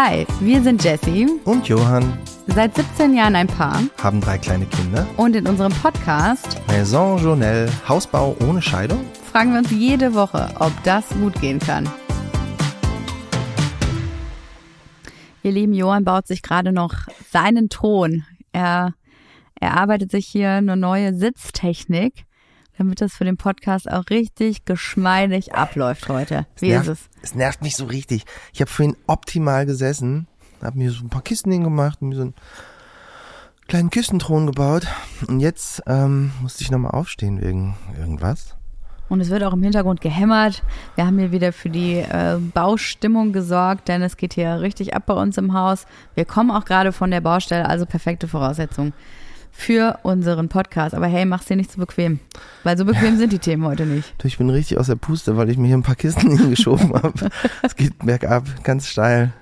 Hi, wir sind Jessie, Und Johann seit 17 Jahren ein Paar haben drei kleine Kinder. und in unserem Podcast Maison Journelle, Hausbau ohne Scheidung. fragen wir uns jede Woche, ob das gut gehen kann. Ihr lieben, Johann baut sich gerade noch seinen Thron. Er, er arbeitet sich hier eine neue Sitztechnik, damit das für den Podcast auch richtig geschmeidig abläuft heute. Wie ist nervt, es? Es nervt mich so richtig. Ich habe vorhin optimal gesessen, habe mir so ein paar Kisten hingemacht, mir so einen kleinen Küstenthron gebaut. Und jetzt ähm, musste ich nochmal aufstehen wegen irgendwas. Und es wird auch im Hintergrund gehämmert. Wir haben hier wieder für die äh, Baustimmung gesorgt, denn es geht hier richtig ab bei uns im Haus. Wir kommen auch gerade von der Baustelle, also perfekte Voraussetzungen für unseren Podcast. Aber hey, mach's dir nicht zu bequem, weil so bequem sind die Themen heute nicht. Du, Ich bin richtig aus der Puste, weil ich mir hier ein paar Kisten hingeschoben habe. Es geht bergab, ganz steil.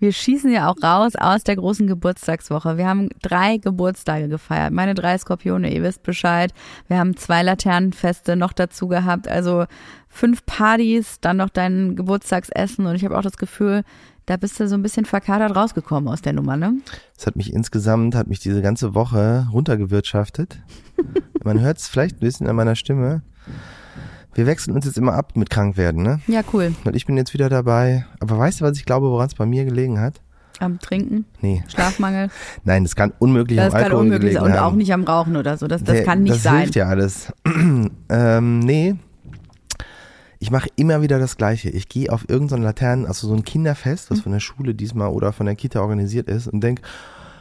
Wir schießen ja auch raus aus der großen Geburtstagswoche. Wir haben drei Geburtstage gefeiert. Meine drei Skorpione, ihr wisst Bescheid. Wir haben zwei Laternenfeste noch dazu gehabt. Also fünf Partys, dann noch dein Geburtstagsessen. Und ich habe auch das Gefühl, da bist du so ein bisschen verkadert rausgekommen aus der Nummer, ne? Es hat mich insgesamt, hat mich diese ganze Woche runtergewirtschaftet. Man hört es vielleicht ein bisschen an meiner Stimme. Wir wechseln uns jetzt immer ab mit Krankwerden, ne? Ja, cool. Weil ich bin jetzt wieder dabei. Aber weißt du, was ich glaube, woran es bei mir gelegen hat? Am Trinken, Nee. Schlafmangel. Nein, das kann unmöglich Das am kann Alkohol unmöglich sein. gelegen Und auch haben. nicht am Rauchen oder so. Das, das Der- kann nicht das sein. hilft ja alles. ähm, nee. Ich mache immer wieder das Gleiche. Ich gehe auf irgendein Laternen, also so ein Kinderfest, Mhm. was von der Schule diesmal oder von der Kita organisiert ist und denk,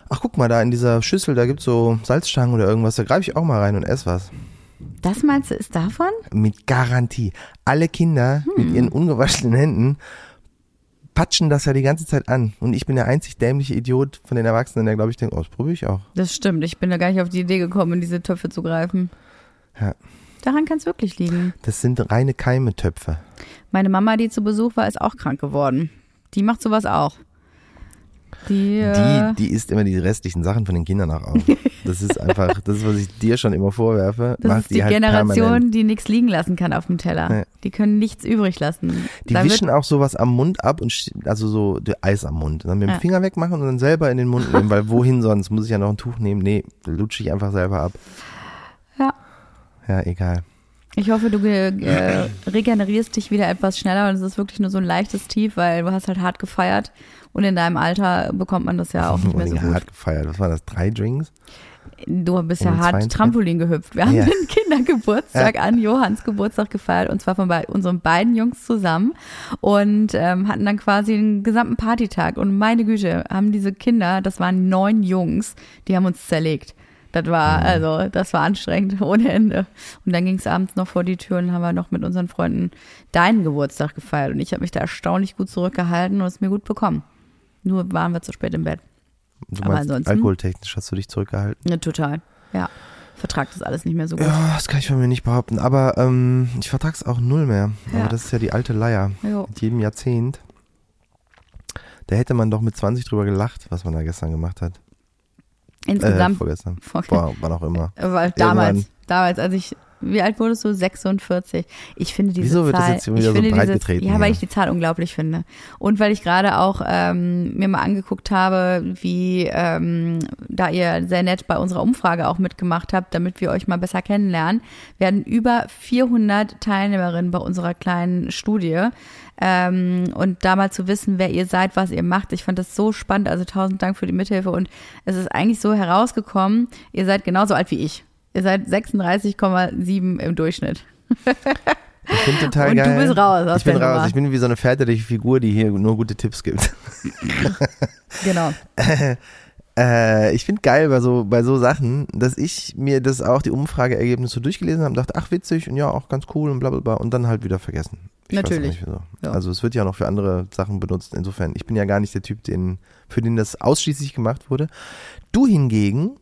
ach guck mal, da in dieser Schüssel, da gibt's so Salzstangen oder irgendwas, da greife ich auch mal rein und esse was. Das meinst du, ist davon? Mit Garantie. Alle Kinder Hm. mit ihren ungewaschenen Händen patschen das ja die ganze Zeit an. Und ich bin der einzig dämliche Idiot von den Erwachsenen, der glaube ich denkt, oh, das probiere ich auch. Das stimmt. Ich bin da gar nicht auf die Idee gekommen, in diese Töpfe zu greifen. Ja. Daran kann es wirklich liegen. Das sind reine Keimetöpfe. Meine Mama, die zu Besuch war, ist auch krank geworden. Die macht sowas auch. Die, äh, Die, die isst immer die restlichen Sachen von den Kindern auch auf. Das ist einfach, das ist, was ich dir schon immer vorwerfe. das ist die halt Generation, permanent. die nichts liegen lassen kann auf dem Teller. Ja. Die können nichts übrig lassen. Die Da wischen auch sowas am Mund ab und also so Eis am Mund. Und dann mit dem Ja. Finger wegmachen und dann selber in den Mund nehmen, weil wohin sonst? Muss ich ja noch ein Tuch nehmen? Nee, lutsche ich einfach selber ab. Ja. Ja, egal. Ich hoffe, du äh, regenerierst dich wieder etwas schneller und es ist wirklich nur so ein leichtes Tief, weil du hast halt hart gefeiert und in deinem Alter bekommt man das ja auch nicht mehr so gut. hart gefeiert. Was war das? Drei Drinks? Du bist ja hart 22? Trampolin gehüpft. Wir haben Ja. den Kindergeburtstag an Johanns Geburtstag gefeiert und zwar von bei unseren beiden Jungs zusammen und ähm, hatten dann quasi den gesamten Partytag und meine Güte, haben diese Kinder, das waren neun Jungs, die haben uns zerlegt. Das war, Mhm. also, das war anstrengend ohne Ende. Und dann ging es abends noch vor die Tür und haben wir noch mit unseren Freunden deinen Geburtstag gefeiert. Und ich habe mich da erstaunlich gut zurückgehalten und es mir gut bekommen. Nur waren wir zu spät im Bett. Du Aber meinst, ansonsten- alkoholtechnisch hast du dich zurückgehalten? Ja, total. Ja. Vertrag das alles nicht mehr so gut. Ja, das kann ich von mir nicht behaupten. Aber ähm, ich vertrag's auch null mehr. Ja. Aber das ist ja die alte Leier. Jo. Mit jedem Jahrzehnt. Da hätte man doch mit 20 drüber gelacht, was man da gestern gemacht hat. Äh, Insgesamt vorgestern. Vor- Boah, wann auch immer. Weil damals, Irgendwann. damals, als ich, wie alt wurdest du? 46. Ich finde diese Wieso wird das Zahl, jetzt schon ich wieder so breit diese, getreten Ja, weil ich die Zahl unglaublich finde. Und weil ich gerade auch ähm, mir mal angeguckt habe, wie ähm, da ihr sehr nett bei unserer Umfrage auch mitgemacht habt, damit wir euch mal besser kennenlernen, werden über 400 Teilnehmerinnen bei unserer kleinen Studie. Ähm, und da mal zu wissen, wer ihr seid, was ihr macht. Ich fand das so spannend. Also tausend Dank für die Mithilfe. Und es ist eigentlich so herausgekommen, ihr seid genauso alt wie ich. Ihr seid 36,7 im Durchschnitt. Ich bin total Und du geil. bist raus aus Ich bin raus. Nummer. Ich bin wie so eine väterliche Figur, die hier nur gute Tipps gibt. Genau. Äh, ich finde geil bei so, bei so Sachen, dass ich mir das auch die Umfrageergebnisse durchgelesen habe und dachte, ach witzig und ja, auch ganz cool und bla bla bla und dann halt wieder vergessen. Ich Natürlich. nicht wieso. Ja. Also es wird ja noch für andere Sachen benutzt. Insofern, ich bin ja gar nicht der Typ, den, für den das ausschließlich gemacht wurde. Du hingegen,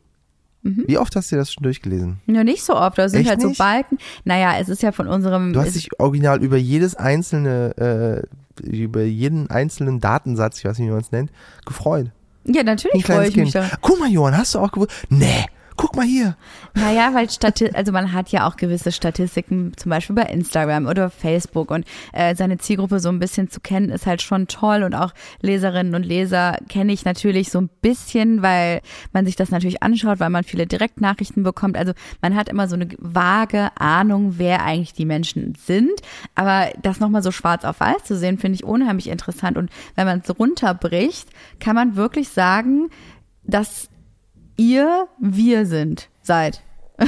Mhm. wie oft hast du das schon durchgelesen? Ja, nicht so oft. Das sind Echt halt so nicht? Balken. Naja, es ist ja von unserem. Du hast dich original über jedes einzelne, äh, über jeden einzelnen Datensatz, ich weiß nicht, wie man es nennt, gefreut. ja, natürlich freue ich mich da. Guck mal, Johann, hast du auch gewusst? Nee. Guck mal hier. Naja, weil Stati also man hat ja auch gewisse Statistiken, zum Beispiel bei Instagram oder Facebook und äh, seine Zielgruppe so ein bisschen zu kennen, ist halt schon toll und auch Leserinnen und Leser kenne ich natürlich so ein bisschen, weil man sich das natürlich anschaut, weil man viele Direktnachrichten bekommt. Also man hat immer so eine vage Ahnung, wer eigentlich die Menschen sind, aber das nochmal so schwarz auf weiß zu sehen, finde ich unheimlich interessant und wenn man es runterbricht, kann man wirklich sagen, dass ihr wir sind, seid.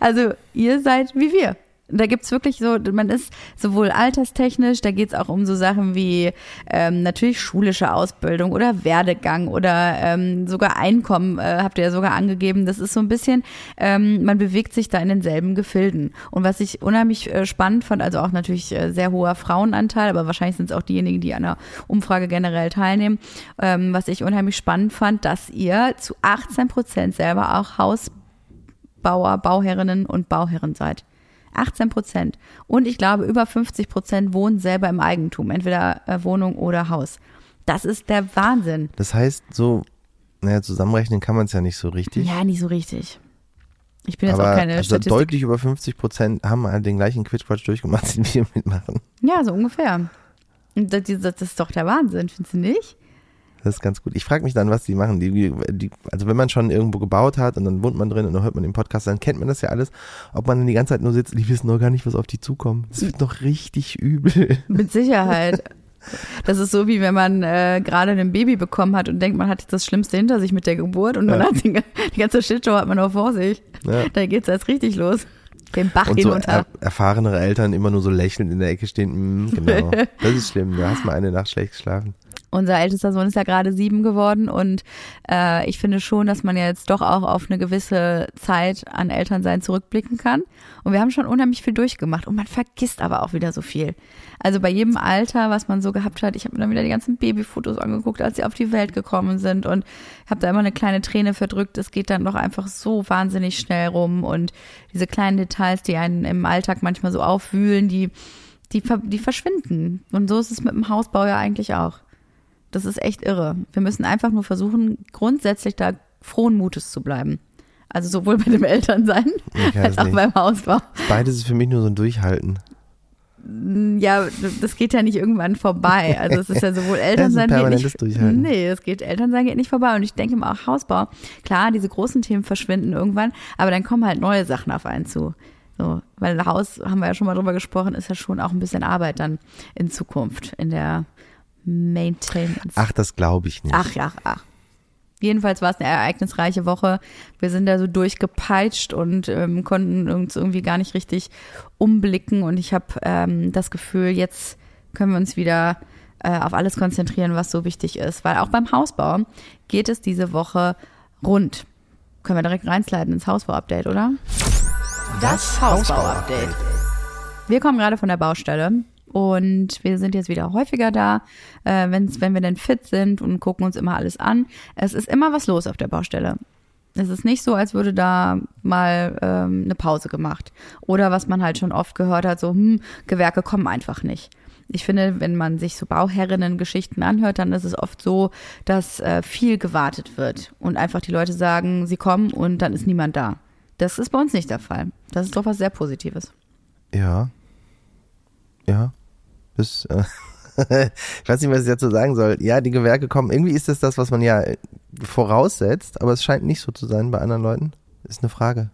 also ihr seid wie wir. Da gibt's wirklich so, man ist sowohl alterstechnisch, da geht's auch um so Sachen wie ähm, natürlich schulische Ausbildung oder Werdegang oder ähm, sogar Einkommen, äh, habt ihr ja sogar angegeben. Das ist so ein bisschen, ähm, man bewegt sich da in denselben Gefilden. Und was ich unheimlich äh, spannend fand, also auch natürlich äh, sehr hoher Frauenanteil, aber wahrscheinlich sind es auch diejenigen, die an der Umfrage generell teilnehmen, ähm, was ich unheimlich spannend fand, dass ihr zu 18 Prozent selber auch Hausbauer, Bauherrinnen und Bauherren seid. 18 Prozent. Und ich glaube, über 50 Prozent wohnen selber im Eigentum, entweder äh, Wohnung oder Haus. Das ist der Wahnsinn. Das heißt, so, naja, zusammenrechnen kann man es ja nicht so richtig. Ja, nicht so richtig. Ich bin jetzt aber auch keine also Statistik. deutlich über 50 Prozent haben halt den gleichen Quitschquatsch durchgemacht, den wir mitmachen. Ja, so ungefähr. Und das, das das ist doch der Wahnsinn, findest du nicht? Das ist ganz gut. Ich frage mich dann, was die machen. Die, die, also wenn man schon irgendwo gebaut hat und dann wohnt man drin und dann hört man den Podcast, dann kennt man das ja alles. Ob man dann die ganze Zeit nur sitzt, die wissen doch gar nicht, was auf die zukommt. Das wird doch richtig übel. Mit Sicherheit. Das ist so, wie wenn man äh, gerade ein Baby bekommen hat und denkt, man hat jetzt das Schlimmste hinter sich mit der Geburt und man Ja. hat die, die ganze Shitshow hat man noch vor sich. Ja. Da geht's erst richtig los. Den Bach Und so hinunter. er, erfahrenere Eltern immer nur so lächelnd in der Ecke stehen. Mm, genau. Das ist schlimm. Du hast mal eine Nacht schlecht geschlafen. Unser ältester Sohn ist ja gerade sieben geworden und äh, ich finde schon, dass man ja jetzt doch auch auf eine gewisse Zeit an Elternsein zurückblicken kann. Und wir haben schon unheimlich viel durchgemacht und man vergisst aber auch wieder so viel. Also bei jedem Alter, was man so gehabt hat, ich habe mir dann wieder die ganzen Babyfotos angeguckt, als sie auf die Welt gekommen sind und habe da immer eine kleine Träne verdrückt. Es geht dann doch einfach so wahnsinnig schnell rum und diese kleinen Details, die einen im Alltag manchmal so aufwühlen, die die, die verschwinden. Und so ist es mit dem Hausbau ja eigentlich auch. Das ist echt irre. Wir müssen einfach nur versuchen, grundsätzlich da frohen Mutes zu bleiben. Also sowohl bei dem Elternsein als auch nicht. beim Hausbau. Beides ist für mich nur so ein Durchhalten. Ja, das geht ja nicht irgendwann vorbei. Also es ist ja sowohl Elternsein geht permanentes nicht. Durchhalten. Nee, es geht Elternsein geht nicht vorbei. Und ich denke mal auch Hausbau. Klar, diese großen Themen verschwinden irgendwann, aber dann kommen halt neue Sachen auf einen zu. So, weil Haus, haben wir ja schon mal drüber gesprochen, ist ja schon auch ein bisschen Arbeit dann in Zukunft, in der Maintenance. Ach, das glaube ich nicht. Ach ja, ach. Jedenfalls war es eine ereignisreiche Woche. Wir sind da so durchgepeitscht und ähm, konnten uns irgendwie gar nicht richtig umblicken. Und ich habe ähm, das Gefühl, jetzt können wir uns wieder äh, auf alles konzentrieren, was so wichtig ist. Weil auch beim Hausbau geht es diese Woche rund. Können wir direkt reinsliden ins Hausbau-Update, oder? Das Hausbau-Update. Wir kommen gerade von der Baustelle und wir sind jetzt wieder häufiger da, äh, wenn's, wenn wir denn fit sind und gucken uns immer alles an. Es ist immer was los auf der Baustelle. Es ist nicht so, als würde da mal ähm, eine Pause gemacht. Oder was man halt schon oft gehört hat, so, hm, Gewerke kommen einfach nicht. Ich finde, wenn man sich so Bauherrinnen-Geschichten anhört, dann ist es oft so, dass äh, viel gewartet wird und einfach die Leute sagen, sie kommen und dann ist niemand da. Das ist bei uns nicht der Fall. Das ist doch was sehr Positives. Ja. Ja. Das, äh, ich weiß nicht, was ich dazu sagen soll. Ja, die Gewerke kommen. Irgendwie ist das das, was man ja voraussetzt, aber es scheint nicht so zu sein bei anderen Leuten. Ist eine Frage.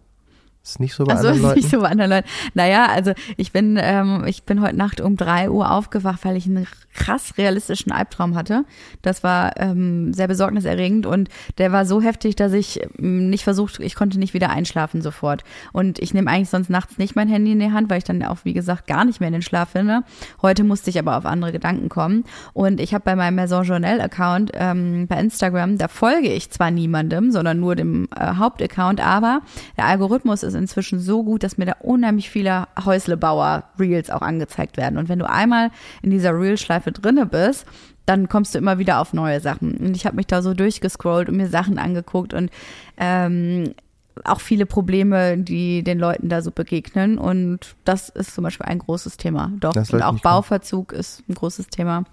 Ist nicht so bei Achso, anderen ist Leuten. nicht so bei anderen Leuten. Naja, also ich bin, ähm, ich bin heute Nacht um drei Uhr aufgewacht, weil ich einen krass realistischen Albtraum hatte. Das war ähm, sehr besorgniserregend und der war so heftig, dass ich ähm, nicht versucht, ich konnte nicht wieder einschlafen sofort. Und ich nehme eigentlich sonst nachts nicht mein Handy in die Hand, weil ich dann auch, wie gesagt, gar nicht mehr in den Schlaf finde. Heute musste ich aber auf andere Gedanken kommen. Und ich habe bei meinem Maison Journal-Account ähm, bei Instagram, da folge ich zwar niemandem, sondern nur dem äh, Hauptaccount, aber der Algorithmus ist inzwischen so gut, dass mir da unheimlich viele Häuslebauer-Reels auch angezeigt werden. Und wenn du einmal in dieser Reel-Schleife drinne bist, dann kommst du immer wieder auf neue Sachen. Und ich habe mich da so durchgescrollt und mir Sachen angeguckt und ähm, auch viele Probleme, die den Leuten da so begegnen. Und das ist zum Beispiel ein großes Thema. Doch. Und auch. Bauverzug ist ein großes Thema,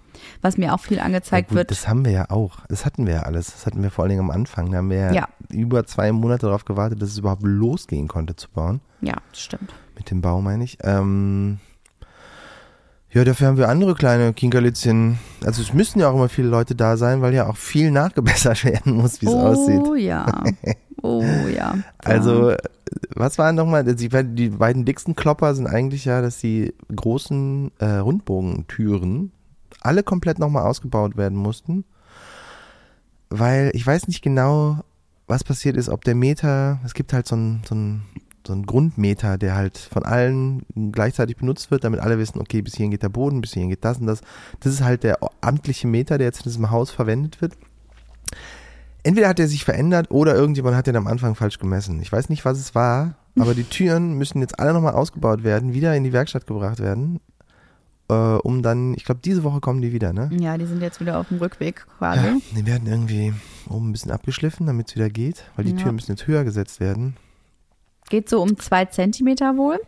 was mir auch viel angezeigt gut, wird. Das haben wir ja auch. Das hatten wir ja alles. Das hatten wir vor allen Dingen am Anfang. Da haben wir ja, über zwei Monate darauf gewartet, dass es überhaupt losgehen konnte zu bauen. Ja, stimmt. Mit dem Bau meine ich. Ähm, ja, dafür haben wir andere kleine Kinkerlitzchen. Also es müssen ja auch immer viele Leute da sein, weil ja auch viel nachgebessert werden muss, wie es oh aussieht. ja. Oh ja. Also, was waren nochmal, die, beiden- die beiden dicksten Klopper sind eigentlich ja, dass die großen äh, Rundbogentüren alle komplett nochmal ausgebaut werden mussten. Weil ich weiß nicht genau, was passiert ist, ob der Meter, es gibt halt so einen so einen- so einen Grundmeter, der halt von allen gleichzeitig benutzt wird, damit alle wissen, okay, bis hierhin geht der Boden, bis hierhin geht das und das. Das ist halt der amtliche Meter, der jetzt in diesem Haus verwendet wird. Entweder hat er sich verändert oder irgendjemand hat den am Anfang falsch gemessen. Ich weiß nicht, was es war, aber die Türen müssen jetzt alle nochmal ausgebaut werden, wieder in die Werkstatt gebracht werden, äh, um dann, ich glaube, diese Woche kommen die wieder, ne? Ja, die sind jetzt wieder auf dem Rückweg Ja, quasi. die werden irgendwie oben ein bisschen abgeschliffen, damit es wieder geht, weil die Ja. Türen müssen jetzt höher gesetzt werden. Geht so um zwei Zentimeter wohl.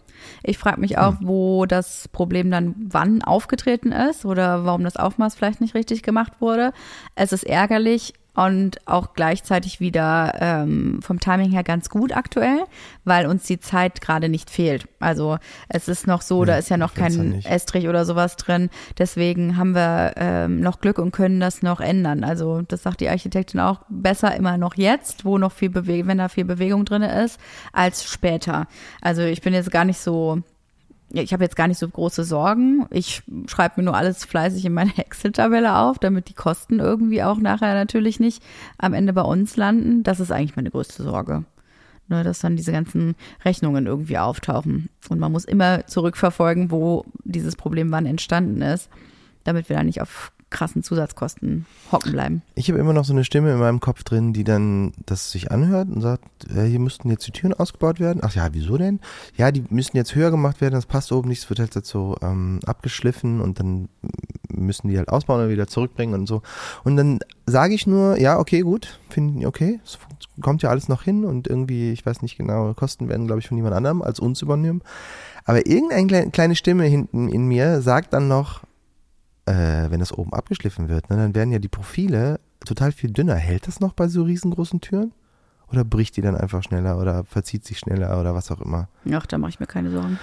Ich frage mich auch, wo das Problem dann wann aufgetreten ist oder warum das Aufmaß vielleicht nicht richtig gemacht wurde. Es ist ärgerlich und auch gleichzeitig wieder ähm, vom Timing her ganz gut aktuell, weil uns die Zeit gerade nicht fehlt. Also es ist noch so, da Ja, ist ja noch kein nicht. Estrich oder sowas drin. Deswegen haben wir ähm, noch Glück und können das noch ändern. Also das sagt die Architektin auch besser immer noch jetzt, wo noch viel Bewegung, wenn da viel Bewegung drin ist, als später. Also ich bin jetzt gar nicht so ja, ich habe jetzt gar nicht so große Sorgen. Ich schreibe mir nur alles fleißig in meine Excel-Tabelle auf, damit die Kosten irgendwie auch nachher natürlich nicht am Ende bei uns landen. Das ist eigentlich meine größte Sorge. Ne, dass dann diese ganzen Rechnungen irgendwie auftauchen. Und man muss immer zurückverfolgen, wo dieses Problem wann entstanden ist, damit wir da nicht auf krassen Zusatzkosten hocken bleiben. Ich habe immer noch so eine Stimme in meinem Kopf drin, die dann das sich anhört und sagt, äh, hier müssten jetzt die Türen ausgebaut werden. Ach ja, wieso denn? Ja, die müssen jetzt höher gemacht werden, das passt oben nicht, es wird halt jetzt so ähm, abgeschliffen und dann müssen die halt ausbauen und wieder zurückbringen und so. Und dann sage ich nur, ja, okay, gut, finden, okay, es kommt ja alles noch hin und irgendwie, ich weiß nicht genau, Kosten werden, glaube ich, von jemand anderem als uns übernehmen. Aber irgendeine kleine Stimme hinten in mir sagt dann noch, äh, wenn das oben abgeschliffen wird, ne, dann werden ja die Profile total viel dünner. Hält das noch bei so riesengroßen Türen? Oder bricht die dann einfach schneller oder verzieht sich schneller oder was auch immer? Ach, da mache ich mir keine Sorgen.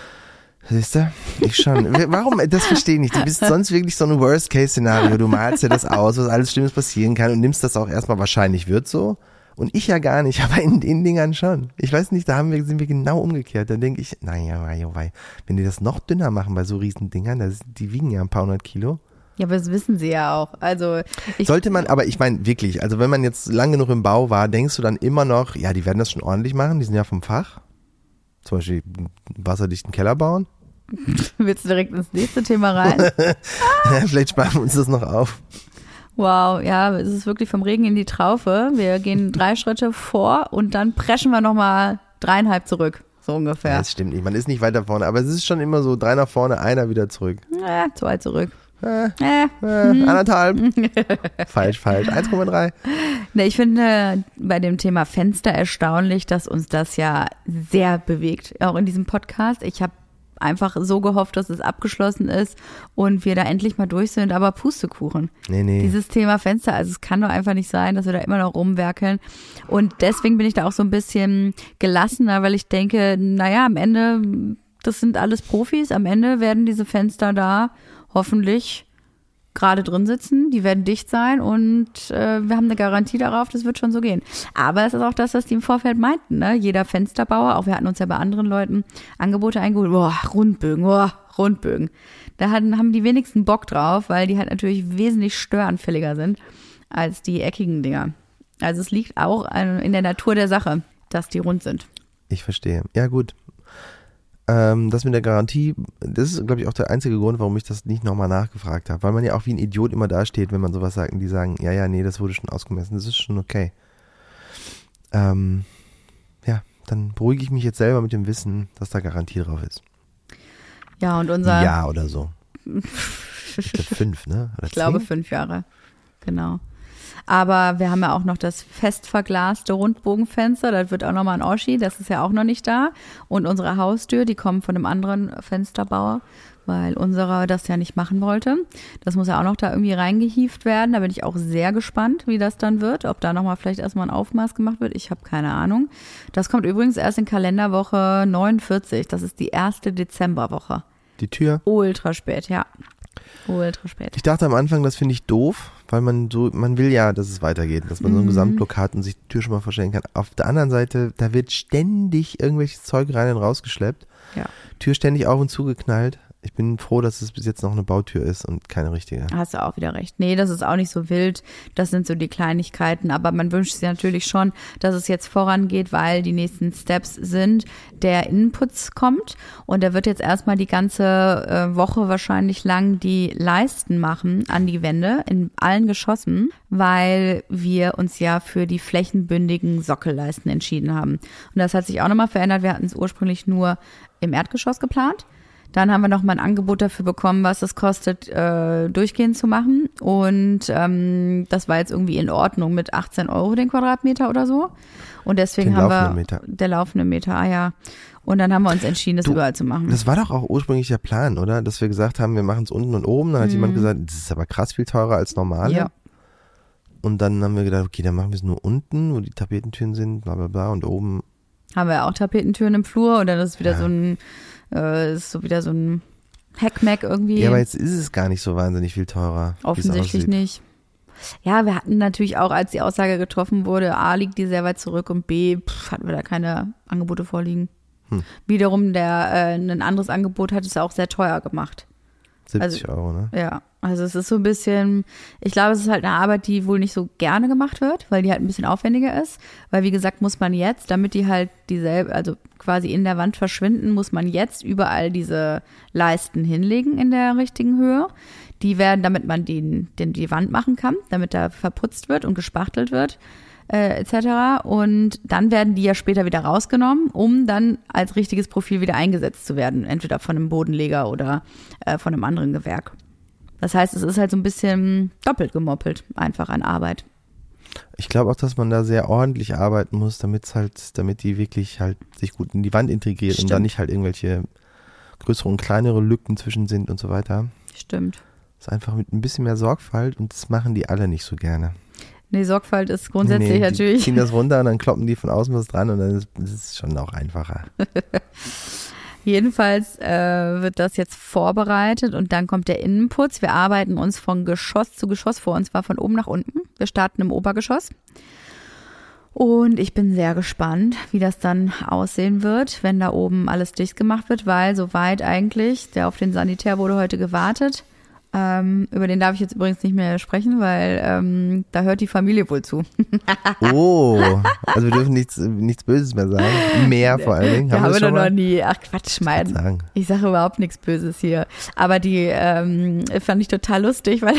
Siehst du? Ich schon. Warum? Das verstehe ich nicht. Du bist sonst wirklich so ein Worst-Case-Szenario. Du malst dir das aus, was alles Schlimmes passieren kann und nimmst das auch erstmal wahrscheinlich wird so. Und ich ja gar nicht, aber in den Dingern schon. Ich weiß nicht, da haben wir, sind wir genau umgekehrt. Dann denke ich, naja, wei, oh wei. wenn die das noch dünner machen bei so riesen Dingern, das, die wiegen ja ein paar hundert Kilo. Ja, aber das wissen sie ja auch. Also Sollte man, aber ich meine wirklich, also wenn man jetzt lang genug im Bau war, denkst du dann immer noch, ja, die werden das schon ordentlich machen, die sind ja vom Fach. Zum Beispiel einen wasserdichten Keller bauen. willst du direkt ins nächste Thema rein? Vielleicht sparen wir uns das noch auf. Wow, ja, es ist wirklich vom Regen in die Traufe. Wir gehen drei Schritte vor und dann preschen wir nochmal dreieinhalb zurück. So Ja. ungefähr. Das stimmt nicht, man ist nicht weiter vorne, aber es ist schon immer so, drei nach vorne, einer wieder zurück. Ja, zwei zurück. Äh, Äh. äh, anderthalb. falsch, falsch. 1,3. Ne, ich finde bei dem Thema Fenster erstaunlich, dass uns das ja sehr bewegt, auch in diesem Podcast. Ich habe einfach so gehofft, dass es abgeschlossen ist und wir da endlich mal durch sind, aber Pustekuchen. Nee, nee. Dieses Thema Fenster, also es kann doch einfach nicht sein, dass wir da immer noch rumwerkeln. Und deswegen bin ich da auch so ein bisschen gelassener, weil ich denke, naja, am Ende, das sind alles Profis, am Ende werden diese Fenster da hoffentlich gerade drin sitzen, die werden dicht sein und äh, wir haben eine Garantie darauf, das wird schon so gehen. Aber es ist auch das, was die im Vorfeld meinten, ne? Jeder Fensterbauer, auch wir hatten uns ja bei anderen Leuten Angebote eingeholt, boah, Rundbögen, boah, Rundbögen. Da hatten, haben die wenigsten Bock drauf, weil die halt natürlich wesentlich störanfälliger sind als die eckigen Dinger. Also es liegt auch in der Natur der Sache, dass die rund sind. Ich verstehe. Ja, gut. Ähm, das mit der Garantie, das ist, glaube ich, auch der einzige Grund, warum ich das nicht nochmal nachgefragt habe. Weil man ja auch wie ein Idiot immer dasteht, wenn man sowas sagt und die sagen, ja, ja, nee, das wurde schon ausgemessen, das ist schon okay. Ähm, ja, dann beruhige ich mich jetzt selber mit dem Wissen, dass da Garantie drauf ist. Ja, und unser, Ja oder so. Fünf, ne? Oder ich glaube zehn? fünf Jahre. Genau. Aber wir haben ja auch noch das fest verglaste Rundbogenfenster. Das wird auch nochmal ein Oschi. Das ist ja auch noch nicht da. Und unsere Haustür, die kommt von einem anderen Fensterbauer weil unserer das ja nicht machen wollte. Das muss ja auch noch da irgendwie reingehieft werden. Da bin ich auch sehr gespannt, wie das dann wird. Ob da nochmal vielleicht erstmal ein Aufmaß gemacht wird. Ich habe keine Ahnung. Das kommt übrigens erst in Kalenderwoche 49. Das ist die erste Dezemberwoche. Die Tür? Ultra spät, ja. Ultra spät. Ich dachte am Anfang, das finde ich doof, weil man so, man will ja, dass es weitergeht, dass man so einen Mhm. Gesamtblock hat und sich die Tür schon mal verstellen kann. Auf der anderen Seite, da wird ständig irgendwelches Zeug rein und rausgeschleppt. Ja. Tür ständig auf und zugeknallt. Ich bin froh, dass es bis jetzt noch eine Bautür ist und keine richtige. Hast du auch wieder recht. Nee, das ist auch nicht so wild. Das sind so die Kleinigkeiten. Aber man wünscht sich natürlich schon, dass es jetzt vorangeht, weil die nächsten Steps sind, der Innenputz kommt. Und er wird jetzt erstmal die ganze äh, Woche wahrscheinlich lang die Leisten machen an die Wände in allen Geschossen, weil wir uns ja für die flächenbündigen Sockelleisten entschieden haben. Und das hat sich auch nochmal verändert. Wir hatten es ursprünglich nur im Erdgeschoss geplant. Dann haben wir noch mal ein Angebot dafür bekommen, was es kostet, äh, durchgehend zu machen. Und ähm, das war jetzt irgendwie in Ordnung mit 18 Euro den Quadratmeter oder so. Und deswegen Den haben wir Meter. der laufende Meter, ah ja. Und dann haben wir uns entschieden, das Du, überall zu machen. Das war doch auch ursprünglich der Plan, oder? Dass wir gesagt haben, wir machen es unten und oben. Dann hat jemand gesagt, das ist aber krass viel teurer als normale. Mhm. Ja. Und dann haben wir gedacht, okay, dann machen wir es nur unten, wo die Tapetentüren sind, bla bla bla. Und oben haben wir auch Tapetentüren im Flur und dann ist wieder Ja. so ein, äh, ist so wieder so ein Hackmack irgendwie. Ja, aber jetzt ist es gar nicht so wahnsinnig viel teurer. Offensichtlich nicht. Ja, wir hatten natürlich auch, als die Aussage getroffen wurde, A, liegt die sehr weit zurück und B, pff, hatten wir da keine Angebote vorliegen. Hm. Wiederum, der äh, ein anderes Angebot hat es auch sehr teuer gemacht. 70 Euro, ne? Ja, also es ist so ein bisschen, ich glaube, es ist halt eine Arbeit, die wohl nicht so gerne gemacht wird, weil die halt ein bisschen aufwendiger ist. Weil wie gesagt, muss man jetzt, damit die halt dieselbe, also quasi in der Wand verschwinden, muss man jetzt überall diese Leisten hinlegen in der richtigen Höhe. Die werden, damit man den, den, die Wand machen kann, damit da verputzt wird und gespachtelt wird, äh, etc. Und dann werden die ja später wieder rausgenommen, um dann als richtiges Profil wieder eingesetzt zu werden, entweder von einem Bodenleger oder äh, von einem anderen Gewerk. Das heißt, es ist halt so ein bisschen doppelt gemoppelt, einfach an Arbeit. Ich glaube auch, dass man da sehr ordentlich arbeiten muss, damit halt, damit die wirklich halt sich gut in die Wand integriert und da Stimmt. nicht halt irgendwelche größere und kleinere Lücken zwischen sind und so weiter. Stimmt. Das ist einfach mit ein bisschen mehr Sorgfalt und das machen die alle nicht so gerne. Nee, Sorgfalt ist grundsätzlich Nee, die natürlich. ziehen das runter und dann kloppen die von außen was dran und dann ist ist schon auch einfacher. Jedenfalls äh, wird das jetzt vorbereitet und dann kommt der Innenputz. Wir arbeiten uns von Geschoss zu Geschoss vor, und zwar von oben nach unten. Wir starten im Obergeschoss. Und ich bin sehr gespannt, wie das dann aussehen wird, wenn da oben alles dicht gemacht wird, weil soweit eigentlich, der auf den Sanitär wurde heute gewartet. Ähm, über den darf ich jetzt übrigens nicht mehr sprechen, weil ähm, da hört die Familie wohl zu. Oh, also wir dürfen nichts, nichts Böses mehr sagen. Mehr vor allen Dingen. Haben wir wir das doch noch nie. Ach Quatsch, mein. Ich sage überhaupt nichts Böses hier. Aber die ähm, fand ich total lustig, weil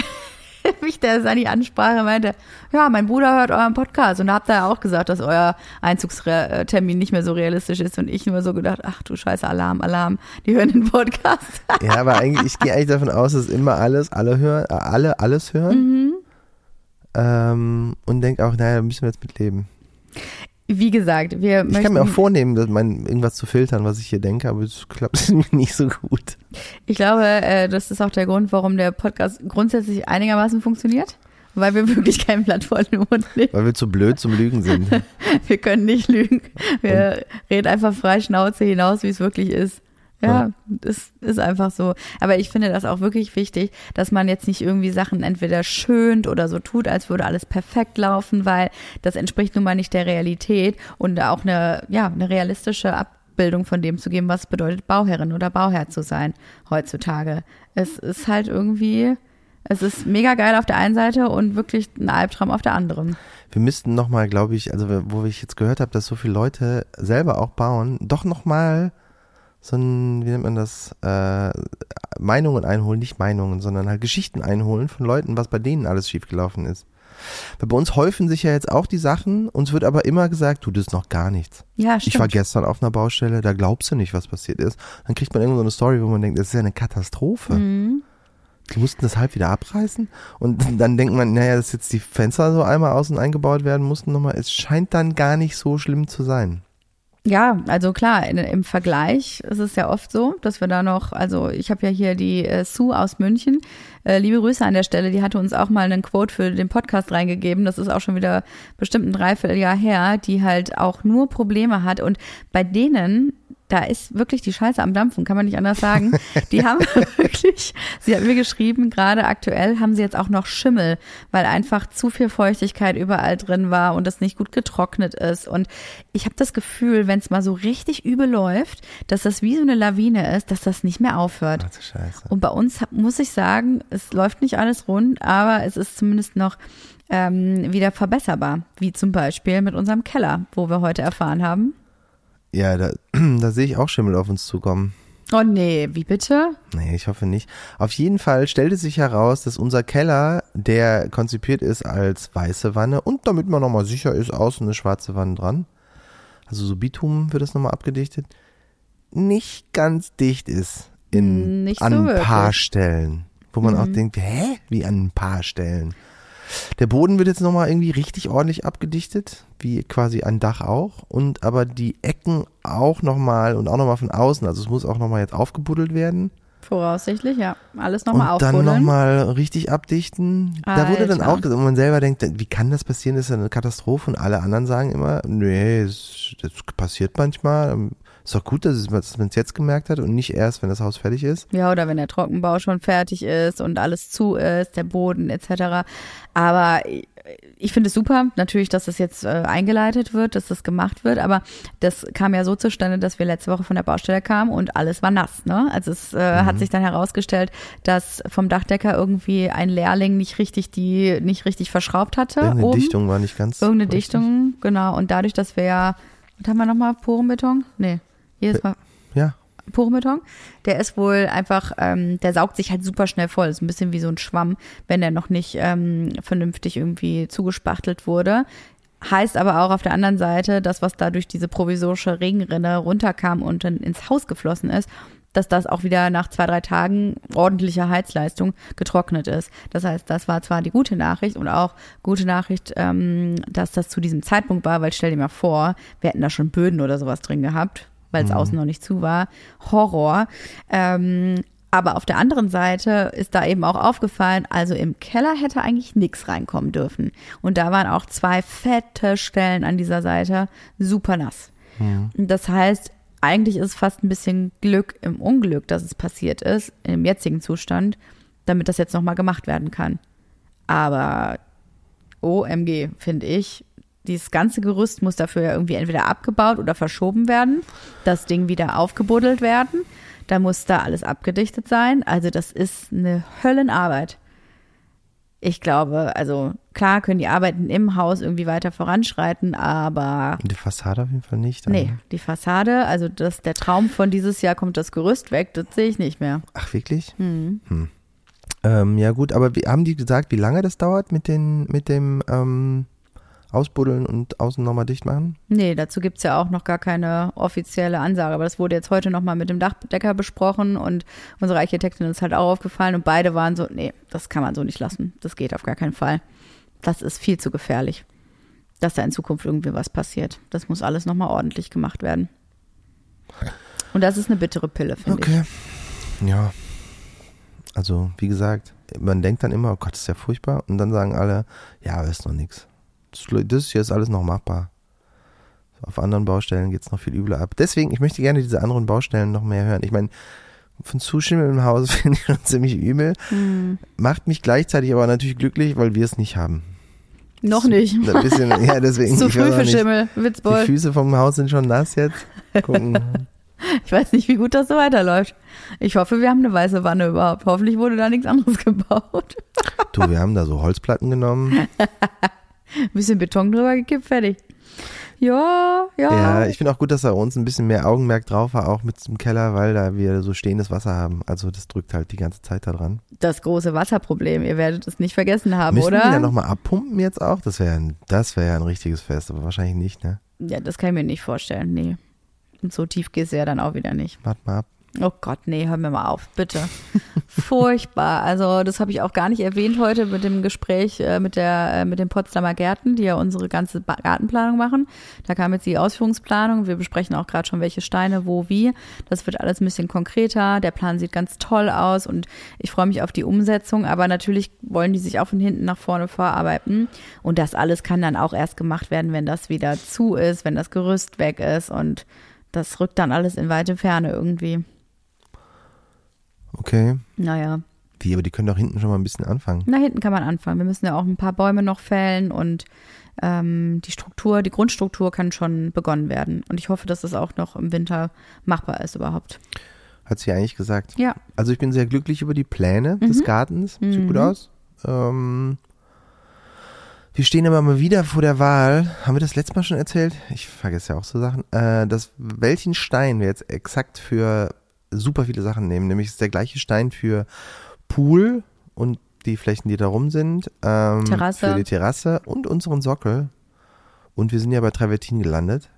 mich der Sani ansprach und meinte, ja, mein Bruder hört euren Podcast. Und da habt ihr ja auch gesagt, dass euer Einzugstermin nicht mehr so realistisch ist. Und ich nur so gedacht, ach du Scheiße, Alarm, Alarm, die hören den Podcast. Ja, aber eigentlich, ich gehe eigentlich davon aus, dass immer alles, alle hören, äh, alle alles hören. Mhm. Ähm, und denke auch, naja, da müssen wir jetzt mit leben. Wie gesagt, wir Ich möchten, kann mir auch vornehmen, mein, irgendwas zu filtern, was ich hier denke, aber es klappt nicht so gut. ich glaube, äh, das ist auch der Grund, warum der Podcast grundsätzlich einigermaßen funktioniert. Weil wir wirklich kein Blatt vor den Mund nehmen. Weil wir zu blöd zum Lügen sind. Wir können nicht lügen. Wir reden einfach frei Schnauze hinaus, wie es wirklich ist. Ja, das ist einfach so. Aber ich finde das auch wirklich wichtig, dass man jetzt nicht irgendwie Sachen entweder schönt oder so tut, als würde alles perfekt laufen, weil das entspricht nun mal nicht der Realität und auch eine, ja, eine realistische Abbildung von dem zu geben, was bedeutet, Bauherrin oder Bauherr zu sein heutzutage. Es ist halt irgendwie, es ist mega geil auf der einen Seite und wirklich ein Albtraum auf der anderen. Wir müssten nochmal, glaube ich, also wo ich jetzt gehört habe, dass so viele Leute selber auch bauen, doch nochmal so ein, wie nennt man das, äh, Meinungen einholen, nicht Meinungen, sondern halt Geschichten einholen von Leuten, was bei denen alles schiefgelaufen ist. Weil bei uns häufen sich ja jetzt auch die Sachen, uns wird aber immer gesagt, du, das ist noch gar nichts. Ja, stimmt. Ich war gestern auf einer Baustelle, da glaubst du nicht, was passiert ist. Dann kriegt man irgendwo so eine Story, wo man denkt, das ist ja eine Katastrophe. Mhm. Die mussten das halb wieder abreißen und dann denkt man, naja, dass jetzt die Fenster so einmal außen eingebaut werden mussten nochmal. Es scheint dann gar nicht so schlimm zu sein. Ja, also klar, in, im Vergleich ist es ja oft so, dass wir da noch, also ich habe ja hier die äh, Sue aus München, äh, liebe Grüße an der Stelle, die hatte uns auch mal einen Quote für den Podcast reingegeben, das ist auch schon wieder bestimmt ein Dreivierteljahr her, die halt auch nur Probleme hat. Und bei denen da ist wirklich die Scheiße am Dampfen, kann man nicht anders sagen. Die haben wirklich, sie hat mir geschrieben, gerade aktuell haben sie jetzt auch noch Schimmel, weil einfach zu viel Feuchtigkeit überall drin war und es nicht gut getrocknet ist. Und ich habe das Gefühl, wenn es mal so richtig übel läuft, dass das wie so eine Lawine ist, dass das nicht mehr aufhört. Ach, Scheiße. Und bei uns muss ich sagen, es läuft nicht alles rund, aber es ist zumindest noch ähm, wieder verbesserbar, wie zum Beispiel mit unserem Keller, wo wir heute erfahren haben, Ja, da, da sehe ich auch Schimmel auf uns zukommen. Oh nee, wie bitte? Nee, ich hoffe nicht. Auf jeden Fall stellte sich heraus, dass unser Keller, der konzipiert ist als weiße Wanne und damit man nochmal sicher ist, außen eine schwarze Wanne dran. Also so Bitumen wird das nochmal abgedichtet. Nicht ganz dicht ist in, Nicht an so ein paar. Stellen. Wo man auch denkt, hä? Wie an ein paar Stellen. Der Boden wird jetzt nochmal irgendwie richtig ordentlich abgedichtet, wie quasi ein Dach auch. Und aber die Ecken auch nochmal und auch nochmal von außen. Also es muss auch nochmal jetzt aufgebuddelt werden. Voraussichtlich, ja. Alles nochmal und dann aufbuddeln. nochmal richtig abdichten. Da wurde dann Alter. auch gesagt, und man selber denkt, wie kann das passieren? Das ist ja eine Katastrophe. Und alle anderen sagen immer, nee, das passiert manchmal. Ist doch gut, dass man es jetzt gemerkt hat und nicht erst, wenn das Haus fertig ist. Ja, oder wenn der Trockenbau schon fertig ist und alles zu ist, der Boden etc. Aber ich- ich finde es super, natürlich, dass das jetzt äh, eingeleitet wird, dass das gemacht wird, aber das kam ja so zustande, dass wir letzte Woche von der Baustelle kamen und alles war nass. Ne? Also es äh, Mhm. hat sich dann herausgestellt, dass vom Dachdecker irgendwie ein Lehrling nicht richtig die nicht richtig verschraubt hatte. Irgendeine oben. Dichtung war nicht ganz. Irgendeine richtig. Dichtung, genau. Und dadurch, dass wir ja, was haben wir nochmal, Porenbeton? Nee, jedes Mal Ja. Porenbeton. Der ist wohl einfach, ähm, der saugt sich halt super schnell voll. Ist ein bisschen wie so ein Schwamm, wenn der noch nicht ähm, vernünftig irgendwie zugespachtelt wurde. Heißt aber auch auf der anderen Seite, das, was da durch diese provisorische Regenrinne runterkam und dann ins Haus geflossen ist, dass das auch wieder nach zwei, drei Tagen ordentlicher Heizleistung getrocknet ist. Das heißt, das war zwar die gute Nachricht und auch gute Nachricht, ähm, dass das zu diesem Zeitpunkt war, weil stell dir mal vor, wir hätten da schon Böden oder sowas drin gehabt, weil es außen noch nicht zu war. Horror. Ähm, aber auf der anderen Seite ist da eben auch aufgefallen, also im Keller hätte eigentlich nichts reinkommen dürfen. Und da waren auch zwei fette Stellen an dieser Seite super nass. Und Das heißt, eigentlich ist es fast ein bisschen Glück im Unglück, dass es passiert ist, im jetzigen Zustand, damit das jetzt nochmal gemacht werden kann. Aber OMG, finde ich, dieses ganze Gerüst muss dafür ja irgendwie entweder abgebaut oder verschoben werden, das Ding wieder aufgebuddelt werden, da muss da alles abgedichtet sein. Also das ist eine Höllenarbeit. Ich glaube, also klar können die Arbeiten im Haus irgendwie weiter voranschreiten, aber Und die Fassade auf jeden Fall nicht. dann, nee, ne? die Fassade, also das, der Traum von dieses Jahr kommt das Gerüst weg, das sehe ich nicht mehr. Ach, wirklich? Hm. Ähm, ja, gut, aber wie, haben die gesagt, wie lange das dauert mit, den, mit dem ähm, Ausbuddeln und außen nochmal dicht machen? Nee, dazu gibt's ja auch noch gar keine offizielle Ansage. Aber das wurde jetzt heute nochmal mit dem Dachdecker besprochen und unsere Architektin ist halt auch aufgefallen und beide waren so, nee, das kann man so nicht lassen. Das geht auf gar keinen Fall. Das ist viel zu gefährlich, dass da in Zukunft irgendwie was passiert. Das muss alles nochmal ordentlich gemacht werden. Und das ist eine bittere Pille, finde Okay. Ja. Also, wie gesagt, man denkt dann immer, oh Gott, ist ja furchtbar. Und dann sagen alle, ja, ist noch nichts. Das, hier ist alles noch machbar. Auf anderen Baustellen geht es noch viel übler ab. Deswegen, ich möchte gerne diese anderen Baustellen noch mehr hören. Ich meine, von Zuschimmel im Haus finde ich schon ziemlich übel. Hm. Macht mich gleichzeitig aber natürlich glücklich, weil wir es nicht haben. Noch nicht. Ein bisschen, ja, deswegen. Zu früh für. Schimmel, Die Witzbold. Füße vom Haus sind schon nass jetzt. Gucken. Ich weiß nicht, wie gut das so weiterläuft. Ich hoffe, wir haben eine weiße Wanne überhaupt. Hoffentlich wurde da nichts anderes gebaut. du, wir haben da so Holzplatten genommen. Ein bisschen Beton drüber gekippt, fertig. Ja, ja. Ja, ich finde auch gut, dass da uns ein bisschen mehr Augenmerk drauf war, auch mit dem Keller, weil da wir so stehendes Wasser haben. Also das drückt halt die ganze Zeit da dran. das große Wasserproblem. Ihr werdet es nicht vergessen haben, Müssen oder? die dann nochmal abpumpen jetzt auch? Das wäre ein, das wäre ja ein richtiges Fest, aber wahrscheinlich nicht, ne? ja, das kann ich mir nicht vorstellen. Nee. Und so tief geht es ja dann auch wieder nicht. Wart mal ab. Oh Gott, nee, hör mir mal auf, bitte. Furchtbar. Also das habe ich auch gar nicht erwähnt heute mit dem Gespräch äh, mit der äh, mit den Potsdamer Gärten, die ja unsere ganze ba Gartenplanung machen. Da kam jetzt die Ausführungsplanung. Wir besprechen auch gerade schon, welche Steine, wo, wie. Das wird alles ein bisschen konkreter. Der Plan sieht ganz toll aus und ich freue mich auf die Umsetzung. Aber natürlich wollen die sich auch von hinten nach vorne vorarbeiten. Und das alles kann dann auch erst gemacht werden, wenn das wieder zu ist, wenn das Gerüst weg ist und das rückt dann alles in weite Ferne irgendwie. Okay. Naja. Wie, aber die können doch hinten schon mal ein bisschen anfangen. Na, hinten kann man anfangen. Wir müssen ja auch ein paar Bäume noch fällen und ähm, die Struktur, die Grundstruktur kann schon begonnen werden. Und ich hoffe, dass das auch noch im Winter machbar ist überhaupt. Hat sie eigentlich gesagt. Ja. Also ich bin sehr glücklich über die Pläne des Mhm. Gartens. Sieht Mhm. gut aus. Ähm, wir stehen aber mal wieder vor der Wahl. Haben wir das letztes Mal schon erzählt? Ich vergesse ja auch so Sachen. Äh, dass welchen Stein wir jetzt exakt für super viele Sachen nehmen. Nämlich ist der gleiche Stein für Pool und die Flächen, die da rum sind. Ähm, Terrasse. Für die Terrasse und unseren Sockel. Und wir sind ja bei Travertin gelandet.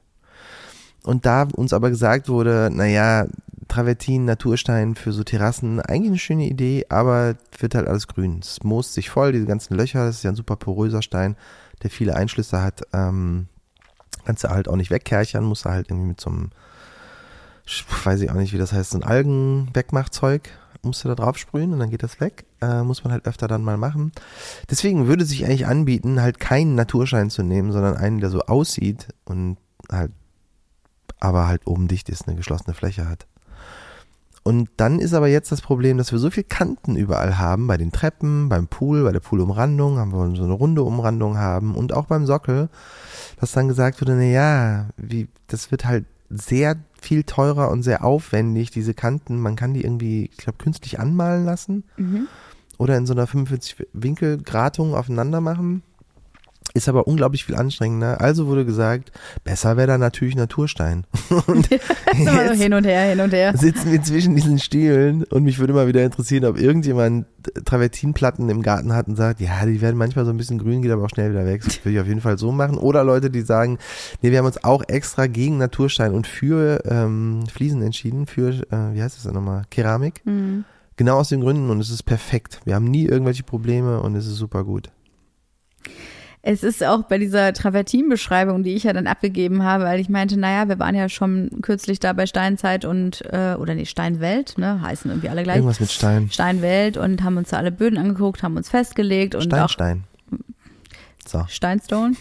Und da uns aber gesagt wurde, naja, Travertin, Naturstein für so Terrassen, eigentlich eine schöne Idee, aber wird halt alles grün. Es moost sich voll, diese ganzen Löcher, das ist ja ein super poröser Stein, der viele Einschlüsse hat. Ähm, kannst du halt auch nicht wegkerchern, musst du halt irgendwie mit so einem, weiß ich auch nicht, wie das heißt, so ein Algenwegmachzeug, musst du da drauf sprühen und dann geht das weg. Äh, muss man halt öfter dann mal machen. Deswegen würde sich eigentlich anbieten, halt keinen Naturstein zu nehmen, sondern einen, der so aussieht und halt, aber halt oben dicht ist, eine geschlossene Fläche hat. Und dann ist aber jetzt das Problem, dass wir so viel Kanten überall haben, bei den Treppen, beim Pool, bei der Poolumrandung, haben wir so eine runde Umrandung haben und auch beim Sockel, dass dann gesagt wurde, na ja, wie, das wird halt sehr viel teurer und sehr aufwendig, diese Kanten, man kann die irgendwie, ich glaube, künstlich anmalen lassen Mhm. oder in so einer 45 Winkel Gratung aufeinander machen. Ist aber unglaublich viel anstrengender. Also wurde gesagt, besser wäre da natürlich Naturstein. Und Immer so jetzt hin und her, hin und her. sitzen wir zwischen diesen Stühlen und mich würde mal wieder interessieren, ob irgendjemand Travertinplatten im Garten hat und sagt, ja, die werden manchmal so ein bisschen grün, geht aber auch schnell wieder weg. Das würde ich auf jeden Fall so machen. Oder Leute, die sagen, nee, wir haben uns auch extra gegen Naturstein und für ähm, Fliesen entschieden, für, äh, wie heißt das denn nochmal, Keramik. Mhm. Genau aus den Gründen und es ist perfekt. Wir haben nie irgendwelche Probleme und es ist super gut. Es ist auch bei dieser Travertin-Beschreibung, die ich ja dann abgegeben habe, weil ich meinte, naja, wir waren ja schon kürzlich da bei Steinzeit und, äh, oder nee, Steinwelt, ne, heißen irgendwie alle gleich. Irgendwas mit Stein. Steinwelt und haben uns da alle Böden angeguckt, haben uns festgelegt und Stein, auch Stein. So. Steinstone.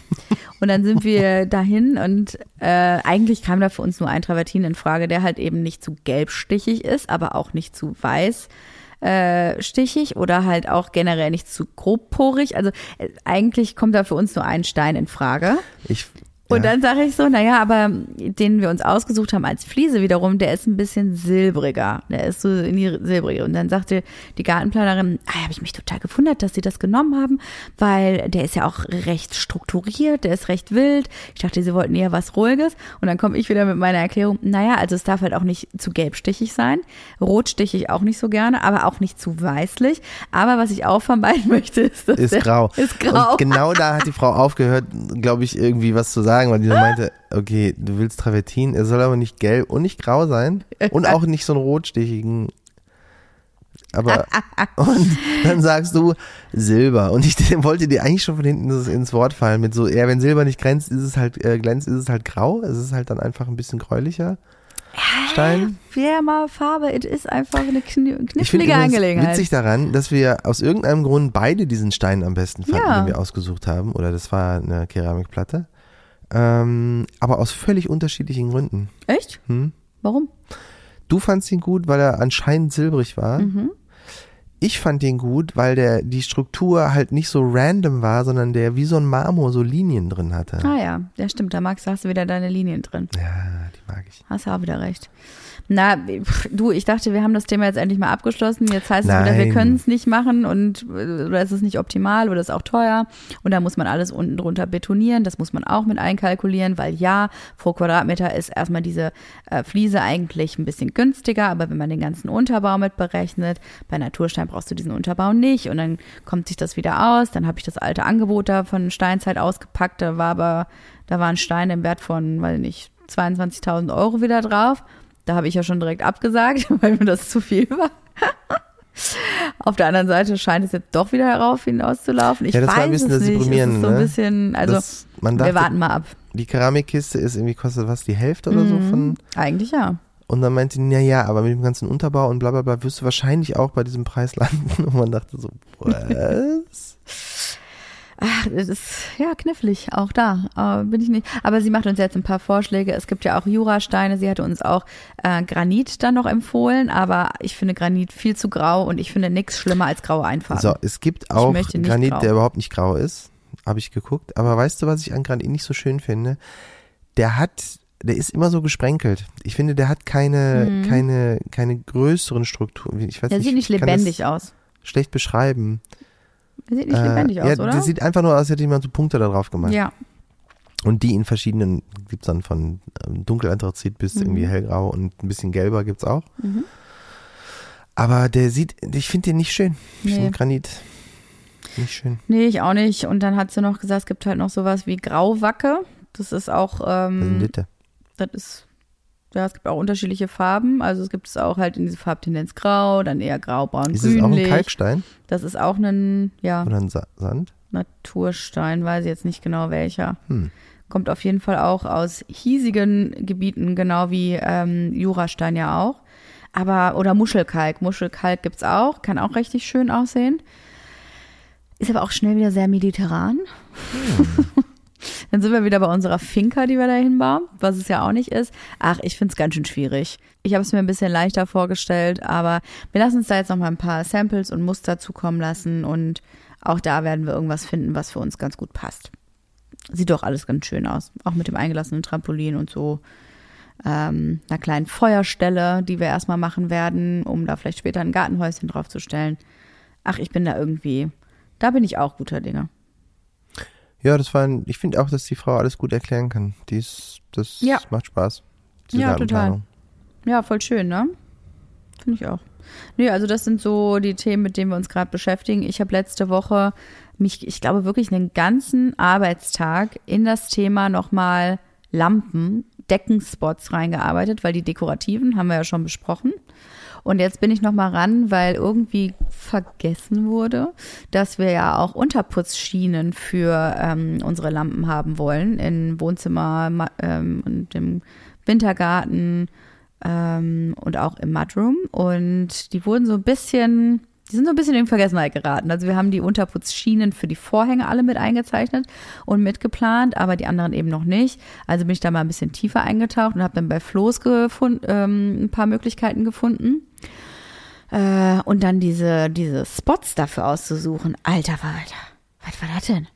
Und dann sind wir dahin und äh, eigentlich kam da für uns nur ein Travertin in Frage, der halt eben nicht zu gelbstichig ist, aber auch nicht zu weiß äh, stichig oder halt auch generell nicht zu grobporig. Also äh, eigentlich kommt da für uns nur ein Stein in Frage. Ich, Und dann sage ich so, naja, aber den wir uns ausgesucht haben als Fliese wiederum, der ist ein bisschen silbriger. Der ist so in die silbrige. Und dann sagte die Gartenplanerin, ah, habe ich mich total gewundert, dass sie das genommen haben, weil der ist ja auch recht strukturiert, der ist recht wild. Ich dachte, sie wollten eher was Ruhiges. Und dann komme ich wieder mit meiner Erklärung, naja, also es darf halt auch nicht zu gelbstichig sein. Rotstichig auch nicht so gerne, aber auch nicht zu weißlich. Aber was ich auch vermeiden möchte, ist, dass ist grau. Ist grau. Und genau da hat die Frau aufgehört, glaube ich, irgendwie was zu sagen, weil die so meinte, okay, du willst Travertin, er soll aber nicht gelb und nicht grau sein und auch nicht so einen rotstichigen. Aber und dann sagst du Silber und ich wollte dir eigentlich schon von hinten ins, Wort fallen mit so, ja, wenn Silber nicht glänzt, ist es halt äh, glänzt, ist es halt grau, es ist halt dann einfach ein bisschen gräulicher Stein. Wärmer, Farbe, es ist einfach eine kn knifflige Angelegenheit. witzig daran, dass wir aus irgendeinem Grund beide diesen Stein am besten fanden, Ja. den wir ausgesucht haben. Oder das war eine Keramikplatte. Ähm, aber aus völlig unterschiedlichen Gründen. Echt? Hm? Warum? Du fandst ihn gut, weil er anscheinend silbrig war. Mhm. Ich fand ihn gut, weil der die Struktur halt nicht so random war, sondern der wie so ein Marmor so Linien drin hatte. Ah ja, ja stimmt, da magst du, hast du wieder deine Linien drin. Ja, die mag ich. Hast du auch wieder recht. Na, du, ich dachte, wir haben das Thema jetzt endlich mal abgeschlossen. Jetzt heißt es wieder, wir Nein. können es nicht machen und oder es ist nicht optimal oder es ist auch teuer. Und da muss man alles unten drunter betonieren. Das muss man auch mit einkalkulieren, weil ja, pro Quadratmeter ist erstmal diese äh, Fliese eigentlich ein bisschen günstiger, aber wenn man den ganzen Unterbau mit berechnet, bei Naturstein brauchst du diesen Unterbau nicht und dann kommt sich das wieder aus. Dann habe ich das alte Angebot da von Steinzeit ausgepackt, da war aber, da waren Steine im Wert von, ich nicht, 22.000 Euro wieder drauf. Da habe ich ja schon direkt abgesagt, weil mir das zu viel war. Auf der anderen Seite scheint es jetzt doch wieder herauf hinauszulaufen. Ich Ja, das war weiß ein bisschen es das nicht. So ein ne? bisschen, also das, man dachte, wir warten mal ab. die Keramikkiste ist irgendwie kostet was die Hälfte oder so Mhm. von Eigentlich ja. Und dann meinte die, ja ja, aber mit dem ganzen Unterbau und bla bla bla wirst du wahrscheinlich auch bei diesem Preis landen und man dachte so was? Ach, es ist ja knifflig, auch da äh, bin ich nicht. Aber sie macht uns jetzt ein paar Vorschläge. Es gibt ja auch Jurasteine. Sie hatte uns auch äh, Granit dann noch empfohlen, aber ich finde Granit viel zu grau und ich finde nichts schlimmer als graue Einfahrten. So, es gibt auch Granit, grau. der überhaupt nicht grau ist, habe ich geguckt, aber weißt du, was ich an Granit nicht so schön finde? Der hat der ist immer so gesprenkelt. Ich finde, der hat keine, keine, keine größeren Strukturen. Ich weiß Der nicht, Mhm. sieht nicht lebendig aus. Schlecht beschreiben. Der sieht nicht Äh, lebendig ja, aus, oder? Der sieht einfach nur aus, als hätte jemand so Punkte da drauf gemacht. ja. Und die in verschiedenen, gibt's dann von ähm, dunkelanthrazit bis Mhm. irgendwie hellgrau und ein bisschen gelber gibt's auch. Aber der sieht, ich finde den nicht schön. Ich finde Granit nicht schön. Nee, ich auch nicht. Und dann hat sie noch gesagt, es gibt halt noch sowas wie Grauwacke. Das ist auch, Also ähm, Litte. Das ist, ja, es gibt auch unterschiedliche Farben. Also es gibt es auch halt in diese Farbtendenz grau, dann eher grau, braun, Ist es auch ein grünlich. Kalkstein Das ist auch ein, ja, oder ein Sa Sand? Naturstein, weiß ich jetzt nicht genau welcher. Hm. Kommt auf jeden Fall auch aus hiesigen Gebieten, genau wie ähm, Jurastein ja auch. Aber, oder Muschelkalk. Muschelkalk gibt's auch, kann auch richtig schön aussehen. Ist aber auch schnell wieder sehr mediterran. Dann sind wir wieder bei unserer Finca, die wir da hinbauen, was es ja auch nicht ist. Ach, ich find's ganz schön schwierig. Ich habe es mir ein bisschen leichter vorgestellt, aber wir lassen uns da jetzt noch mal ein paar Samples und Muster zukommen lassen und auch da werden wir irgendwas finden, was für uns ganz gut passt. Sieht doch alles ganz schön aus. Auch mit dem eingelassenen Trampolin und so ähm, einer kleinen Feuerstelle, die wir erstmal machen werden, um da vielleicht später ein Gartenhäuschen draufzustellen. Ach, ich bin da irgendwie, da bin ich auch guter Dinge. Ja, das war ein, ich finde auch, dass die Frau alles gut erklären kann. Die ist, das Ja. macht Spaß. Ja, total. Ja, voll schön, ne? Finde ich auch. Nee, also das sind so die Themen, mit denen wir uns gerade beschäftigen. Ich habe letzte Woche mich, ich glaube wirklich einen ganzen Arbeitstag in das Thema nochmal Lampen, Deckenspots reingearbeitet, weil die dekorativen haben wir ja schon besprochen. Und jetzt bin ich noch mal ran, weil irgendwie vergessen wurde, dass wir ja auch Unterputzschienen für ähm, unsere Lampen haben wollen in Wohnzimmer ähm, und im Wintergarten ähm, und auch im Mudroom. Und die wurden so ein bisschen, die sind so ein bisschen in Vergessenheit geraten. Also wir haben die Unterputzschienen für die Vorhänge alle mit eingezeichnet und mitgeplant, aber die anderen eben noch nicht. Also bin ich da mal ein bisschen tiefer eingetaucht und habe dann bei Floß gefund, ähm, ein paar Möglichkeiten gefunden. Äh, und dann diese, diese Spots dafür auszusuchen. Alter Verwalter, was war das denn?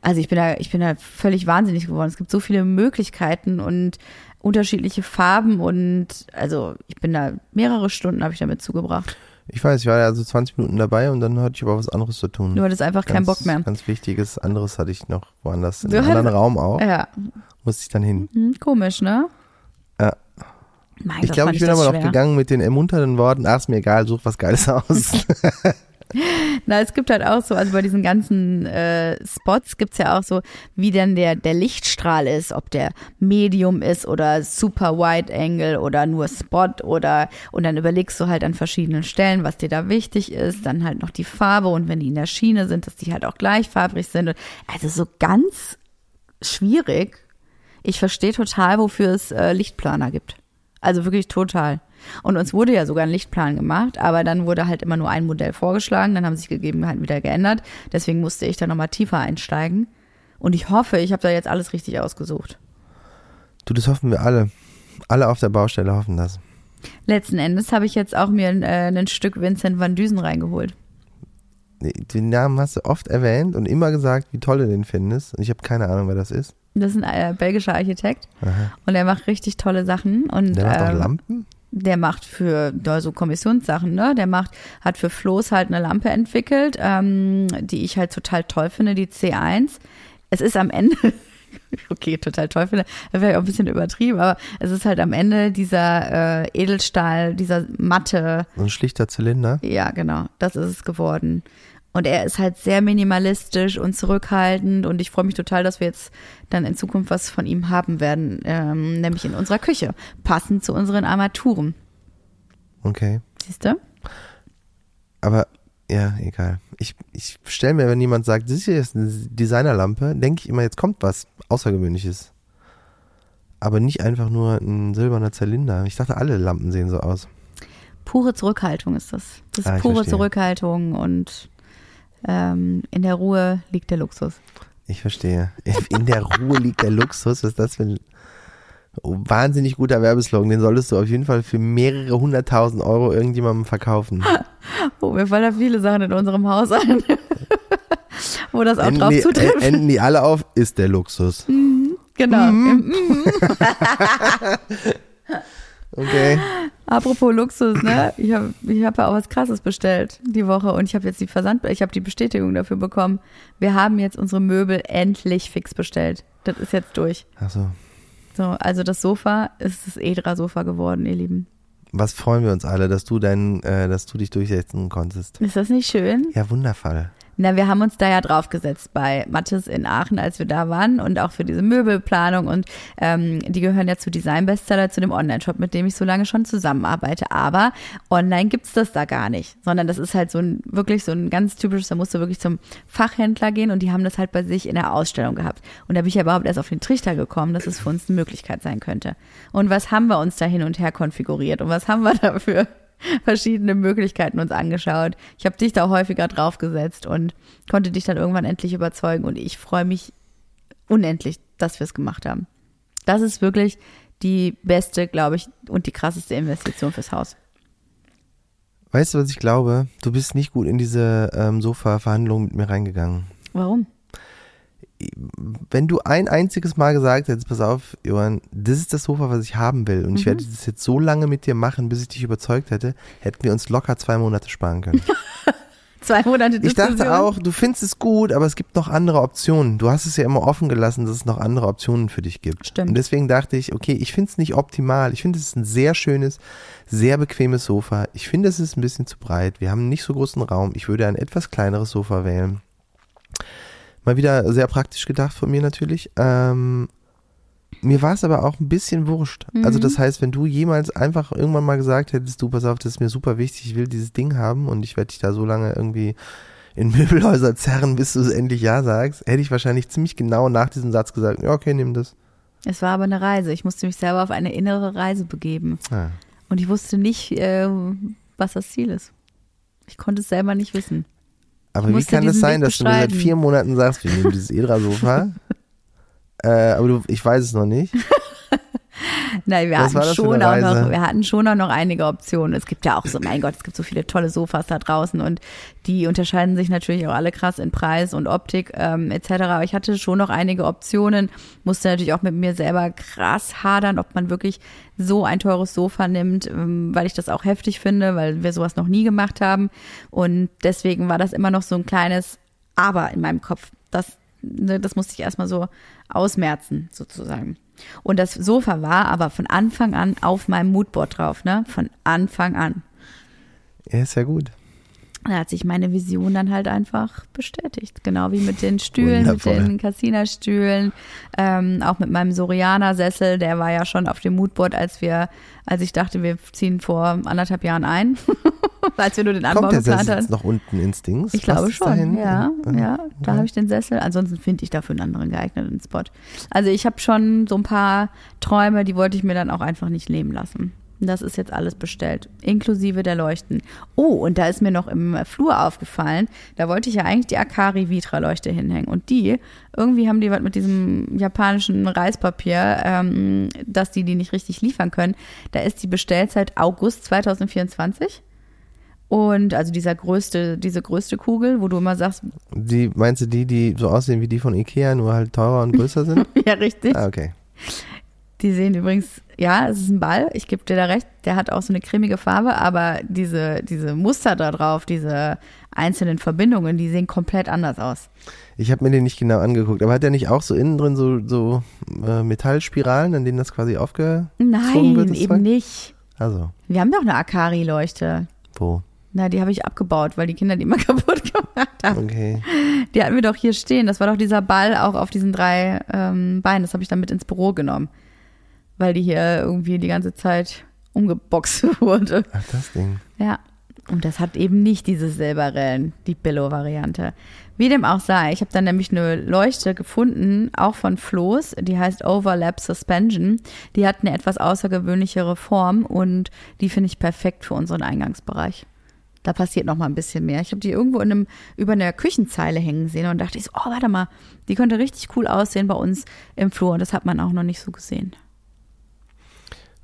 Also ich bin da, ich bin da völlig wahnsinnig geworden. Es gibt so viele Möglichkeiten und unterschiedliche Farben und also ich bin da mehrere Stunden habe ich damit zugebracht. Ich weiß, ich war ja so 20 Minuten dabei und dann hatte ich aber was anderes zu tun. Du hattest einfach keinen Ganz- Bock mehr. Ganz wichtiges anderes hatte ich noch woanders, in einem anderen Raum auch. Ja, Musste ich dann hin. hm, komisch, ne? Ja. Mein Ich glaube, ich bin aber noch gegangen mit den ermunternden Worten, ach, ist mir egal, such was Geiles aus. Na, es gibt halt auch so, also bei diesen ganzen äh, Spots gibt's ja auch so, wie denn der, der Lichtstrahl ist, ob der Medium ist oder super Wide Angle oder nur Spot oder und dann überlegst du halt an verschiedenen Stellen, was dir da wichtig ist, dann halt noch die Farbe und wenn die in der Schiene sind, dass die halt auch gleichfarbig sind. Also so ganz schwierig. Ich verstehe total, wofür es äh, Lichtplaner gibt. Also wirklich total. Und uns wurde ja sogar ein Lichtplan gemacht, aber dann wurde halt immer nur ein Modell vorgeschlagen, dann haben sich Gegebenheiten wieder geändert. Deswegen musste ich da nochmal tiefer einsteigen. Und ich hoffe, ich habe da jetzt alles richtig ausgesucht. du, das hoffen wir alle. Alle auf der Baustelle hoffen das. Letzten Endes habe ich jetzt auch mir äh, ein Stück Vincent van Düsen reingeholt. Den Namen hast du oft erwähnt und immer gesagt, wie toll du den findest. Und ich habe keine Ahnung, wer das ist. Das ist ein äh, belgischer Architekt Aha. und er macht richtig tolle Sachen. Und, Der macht auch ähm, Lampen? Der macht für ja, so Kommissionssachen, ne? Der macht, hat für Floß halt eine Lampe entwickelt, ähm, die ich halt total toll finde, die C1. Es ist am Ende, okay, total toll finde, das wäre auch ein bisschen übertrieben, aber es ist halt am Ende dieser äh, Edelstahl, dieser matte, So ein schlichter Zylinder. ja, genau, das ist es geworden. Und er ist halt sehr minimalistisch und zurückhaltend und ich freue mich total, dass wir jetzt dann in Zukunft was von ihm haben werden, ähm, nämlich in unserer Küche, passend zu unseren Armaturen. Okay. Siehst du? Aber ja, egal. Ich, ich stelle mir, wenn jemand sagt, das hier ist eine Designerlampe, denke ich immer, jetzt kommt was Außergewöhnliches. Aber nicht einfach nur ein silberner Zylinder. Ich dachte, alle Lampen sehen so aus. Pure Zurückhaltung ist das. Das ist Ah, pure verstehe. Zurückhaltung und ähm, in der Ruhe liegt der Luxus. Ich verstehe. In der Ruhe liegt der Luxus. Was ist das für ein wahnsinnig guter Werbeslogan? Den solltest du auf jeden Fall für mehrere hunderttausend Euro irgendjemandem verkaufen. Oh, mir fallen da viele Sachen in unserem Haus ein, wo das auch Enden drauf die, zutrifft. äh, enden die alle auf, ist der Luxus. Genau. Mhm. Okay. Apropos Luxus, ne? Ich habe ich hab ja auch was Krasses bestellt die Woche und ich habe jetzt die Versand, ich habe die Bestätigung dafür bekommen. Wir haben jetzt unsere Möbel endlich fix bestellt. Das ist jetzt durch. Achso. So, also das Sofa ist das Edra-Sofa geworden, ihr Lieben. Was freuen wir uns alle, dass du dein, äh, dass du dich durchsetzen konntest. Ist das nicht schön? Ja, wundervoll. Na, wir haben uns da ja draufgesetzt bei Mattes in Aachen, als wir da waren und auch für diese Möbelplanung und ähm, die gehören ja zu Design Bestseller, zu dem Online-Shop, mit dem ich so lange schon zusammenarbeite. Aber online gibt's das da gar nicht, sondern das ist halt so ein wirklich so ein ganz typisches, da musst du wirklich zum Fachhändler gehen und die haben das halt bei sich in der Ausstellung gehabt. Und da bin ich ja überhaupt erst auf den Trichter gekommen, dass es für uns eine Möglichkeit sein könnte. Und was haben wir uns da hin und her konfiguriert und was haben wir dafür? verschiedene Möglichkeiten uns angeschaut. Ich habe dich da häufiger draufgesetzt und konnte dich dann irgendwann endlich überzeugen und ich freue mich unendlich, dass wir es gemacht haben. Das ist wirklich die beste, glaube ich, und die krasseste Investition fürs Haus. Weißt du, was ich glaube? Du bist nicht gut in diese ähm, Sofa-Verhandlungen mit mir reingegangen. Warum? Wenn du ein einziges Mal gesagt hättest, pass auf, Johann, das ist das Sofa, was ich haben will und ich Mhm. werde das jetzt so lange mit dir machen, bis ich dich überzeugt hätte, hätten wir uns locker zwei Monate sparen können. Zwei Monate Ich Diskussion. dachte auch, du findest es gut, aber es gibt noch andere Optionen. Du hast es ja immer offen gelassen, dass es noch andere Optionen für dich gibt. Stimmt. Und deswegen dachte ich, okay, ich finde es nicht optimal. Ich finde es ist ein sehr schönes, sehr bequemes Sofa. Ich finde es ist ein bisschen zu breit. Wir haben nicht so großen Raum. Ich würde ein etwas kleineres Sofa wählen. Mal wieder sehr praktisch gedacht von mir natürlich. Ähm, mir war es aber auch ein bisschen wurscht. Also das heißt, wenn du jemals einfach irgendwann mal gesagt hättest, du pass auf, das ist mir super wichtig, ich will dieses Ding haben und ich werde dich da so lange irgendwie in Möbelhäuser zerren, bis du es endlich ja sagst, hätte ich wahrscheinlich ziemlich genau nach diesem Satz gesagt, ja okay, nimm das. Es war aber eine Reise. Ich musste mich selber auf eine innere Reise begeben. Ah. Und ich wusste nicht, äh, was das Ziel ist. Ich konnte es selber nicht wissen. Aber wie kann es sein, Weg dass du mir seit vier Monaten sagst, wir nehmen dieses Edra-Sofa? äh, aber du, ich weiß es noch nicht. Nein, wir hatten schon auch noch, wir hatten schon auch noch einige Optionen. Es gibt ja auch so, mein Gott, es gibt so viele tolle Sofas da draußen und die unterscheiden sich natürlich auch alle krass in Preis und Optik ähm, etc. Aber ich hatte schon noch einige Optionen, musste natürlich auch mit mir selber krass hadern, ob man wirklich so ein teures Sofa nimmt, ähm, weil ich das auch heftig finde, weil wir sowas noch nie gemacht haben. Und deswegen war das immer noch so ein kleines Aber in meinem Kopf. Das, ne, das musste ich erstmal so ausmerzen, sozusagen. Und das Sofa war aber von Anfang an auf meinem Moodboard drauf, ne? Von Anfang an. Ja, ist ja gut. Da hat sich meine Vision dann halt einfach bestätigt. Genau wie mit den Stühlen, Wundervoll. mit den Cassina-Stühlen, ähm, auch mit meinem Soriana-Sessel, der war ja schon auf dem Moodboard, als wir, als ich dachte, wir ziehen vor anderthalb Jahren ein, als wir nur den Anbau Kommt der geplant Sessel haben. jetzt noch unten ins Dings? Ich glaube schon, dahin? ja, ja. Da habe ich den Sessel. Ansonsten finde ich dafür einen anderen geeigneten Spot. Also ich habe schon so ein paar Träume, die wollte ich mir dann auch einfach nicht leben lassen. Das ist jetzt alles bestellt, inklusive der Leuchten. Oh, und da ist mir noch im Flur aufgefallen, da wollte ich ja eigentlich die Akari Vitra Leuchte hinhängen. Und die, irgendwie haben die was mit diesem japanischen Reispapier, ähm, dass die die nicht richtig liefern können. Da ist die Bestellzeit August 2024. Und also dieser größte, diese größte Kugel, wo du immer sagst, Die, meinst du die, die so aussehen wie die von Ikea, nur halt teurer und größer sind? ja richtig. ah, okay. Die sehen übrigens, ja, es ist ein Ball, ich gebe dir da recht, der hat auch so eine cremige Farbe, aber diese, diese Muster da drauf, diese einzelnen Verbindungen, die sehen komplett anders aus. Ich habe mir den nicht genau angeguckt, aber hat der nicht auch so innen drin so, so äh, Metallspiralen, an denen das quasi aufgezogen Nein, wird? das eben Zeug? nicht. Also, Wir haben doch eine Akari-Leuchte. wo? Na, die habe ich abgebaut, weil die Kinder die immer kaputt gemacht gemacht habe. Okay. Die hatten wir doch hier stehen. Das war doch dieser Ball auch auf diesen drei ähm, Beinen. Das habe ich dann mit ins Büro genommen. Weil die hier irgendwie die ganze Zeit umgeboxt wurde. Ach, das Ding. Ja. Und das hat eben nicht diese Silberellen, die Billo-Variante. Wie dem auch sei, ich habe dann nämlich eine Leuchte gefunden, auch von Floß, die heißt Overlap Suspension. Die hat eine etwas außergewöhnlichere Form und die finde ich perfekt für unseren Eingangsbereich. Da passiert noch mal ein bisschen mehr. Ich habe die irgendwo in einem, über einer Küchenzeile hängen sehen und dachte ich so, oh, warte mal, die könnte richtig cool aussehen bei uns im Flur. Und das hat man auch noch nicht so gesehen.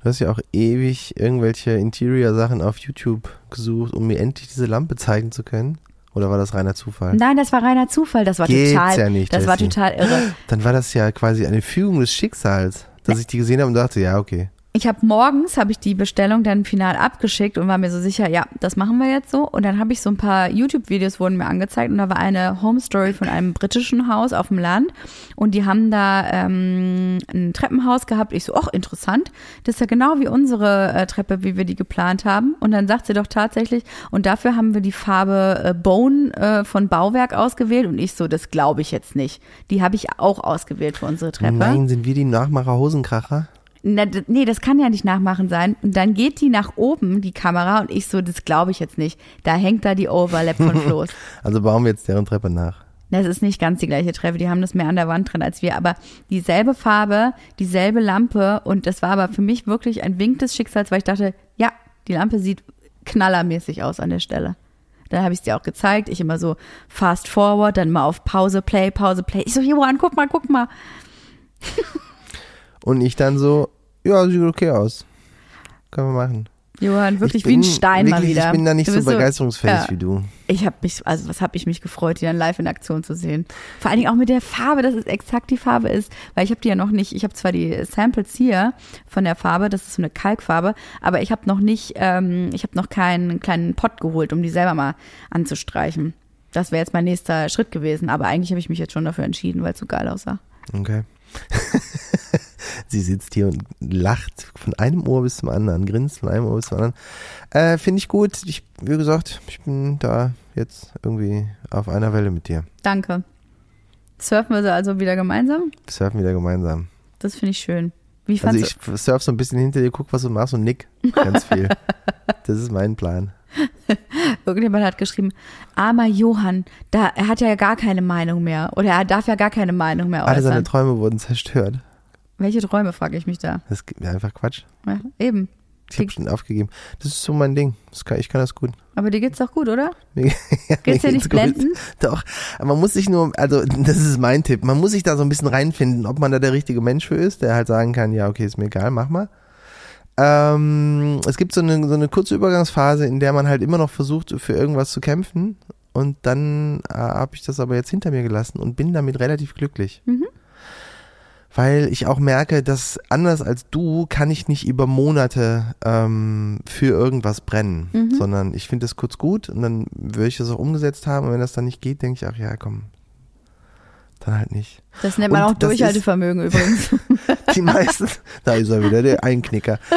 Du hast ja auch ewig irgendwelche Interior-Sachen auf YouTube gesucht, um mir endlich diese Lampe zeigen zu können. Oder war das reiner Zufall? Nein, das war reiner Zufall. Das war Geht's total, ja nicht, das war Jessie. total irre. Dann war das ja quasi eine Fügung des Schicksals, dass ich die gesehen habe und dachte, ja, okay. Ich habe morgens habe ich die Bestellung dann final abgeschickt und war mir so sicher, ja, das machen wir jetzt so. Und dann habe ich so ein paar YouTube-Videos wurden mir angezeigt und da war eine Home Story von einem britischen Haus auf dem Land und die haben da ähm, ein Treppenhaus gehabt. Ich so, ach interessant, das ist ja genau wie unsere äh, Treppe, wie wir die geplant haben. Und dann sagt sie doch tatsächlich, und dafür haben wir die Farbe äh, Bone äh, von Bauwerk ausgewählt. Und ich so, das glaube ich jetzt nicht. Die habe ich auch ausgewählt für unsere Treppe. Nein, sind wir die Nachmacher Hosenkracher? Na, nee, das kann ja nicht nachmachen sein. Und dann geht die nach oben, die Kamera, und ich so, das glaube ich jetzt nicht. Da hängt da die Overlap von Floß. Also bauen wir jetzt deren Treppe nach. Das ist nicht ganz die gleiche Treppe, die haben das mehr an der Wand drin als wir, aber dieselbe Farbe, dieselbe Lampe und das war aber für mich wirklich ein Wink des Schicksals, weil ich dachte, ja, die Lampe sieht knallermäßig aus an der Stelle. Dann habe ich es dir auch gezeigt, ich immer so fast forward, dann mal auf Pause, Play, Pause, Play. Ich so, Johann, guck mal, guck mal. Und ich dann so, ja, sieht okay aus. Können wir machen. Johann, wirklich ich wie ein bin- Stein mal wirklich, wieder. Ich bin da nicht so begeisterungsfähig ja. wie du. Ich habe mich, also was habe ich mich gefreut, die dann live in Aktion zu sehen. Vor allen Dingen auch mit der Farbe, dass es exakt die Farbe ist, weil ich habe die ja noch nicht, ich habe zwar die Samples hier von der Farbe, das ist so eine Kalkfarbe, aber ich habe noch nicht, ähm, ich habe noch keinen kleinen Pott geholt, um die selber mal anzustreichen. Das wäre jetzt mein nächster Schritt gewesen, aber eigentlich habe ich mich jetzt schon dafür entschieden, weil es so geil aussah. Okay. Sie sitzt hier und lacht von einem Ohr bis zum anderen, grinst von einem Ohr bis zum anderen. Äh, Finde ich gut. Ich, wie gesagt, ich bin da jetzt irgendwie auf einer Welle mit dir. Danke. Surfen wir sie also wieder gemeinsam? Wir surfen wieder gemeinsam. Das finde ich schön. Wie Also ich surf so ein bisschen hinter dir, guck, was du machst und nick ganz viel. das ist mein Plan. Irgendjemand hat geschrieben, armer Johann, da, er hat ja gar keine Meinung mehr. Oder er darf ja gar keine Meinung mehr Alle seine äußern. Träume wurden zerstört. Welche Träume, frage ich mich da. Das ist einfach Quatsch. Ja, eben. Ich habe schon aufgegeben. Das ist so mein Ding. Kann, ich kann das gut. Aber dir geht's doch gut, oder? Mir, ja, Geht's dir nicht gut. blenden? Doch. Aber Man muss sich nur, also das ist mein Tipp. Man muss sich da so ein bisschen reinfinden, ob man da der richtige Mensch für ist, der halt sagen kann, ja, okay, ist mir egal, mach mal. Ähm, es gibt so eine, so eine kurze Übergangsphase, in der man halt immer noch versucht, für irgendwas zu kämpfen. Und dann äh, habe ich das aber jetzt hinter mir gelassen und bin damit relativ glücklich. Mhm. Weil ich auch merke, dass anders als du kann ich nicht über Monate ähm, für irgendwas brennen, Mhm. sondern ich finde das kurz gut und dann würde ich das auch umgesetzt haben und wenn das dann nicht geht, denke ich, ach ja, komm, dann halt nicht. Das nennt man Und auch ist- Durchhaltevermögen übrigens. Die meisten, da ist er wieder, der Einknicker.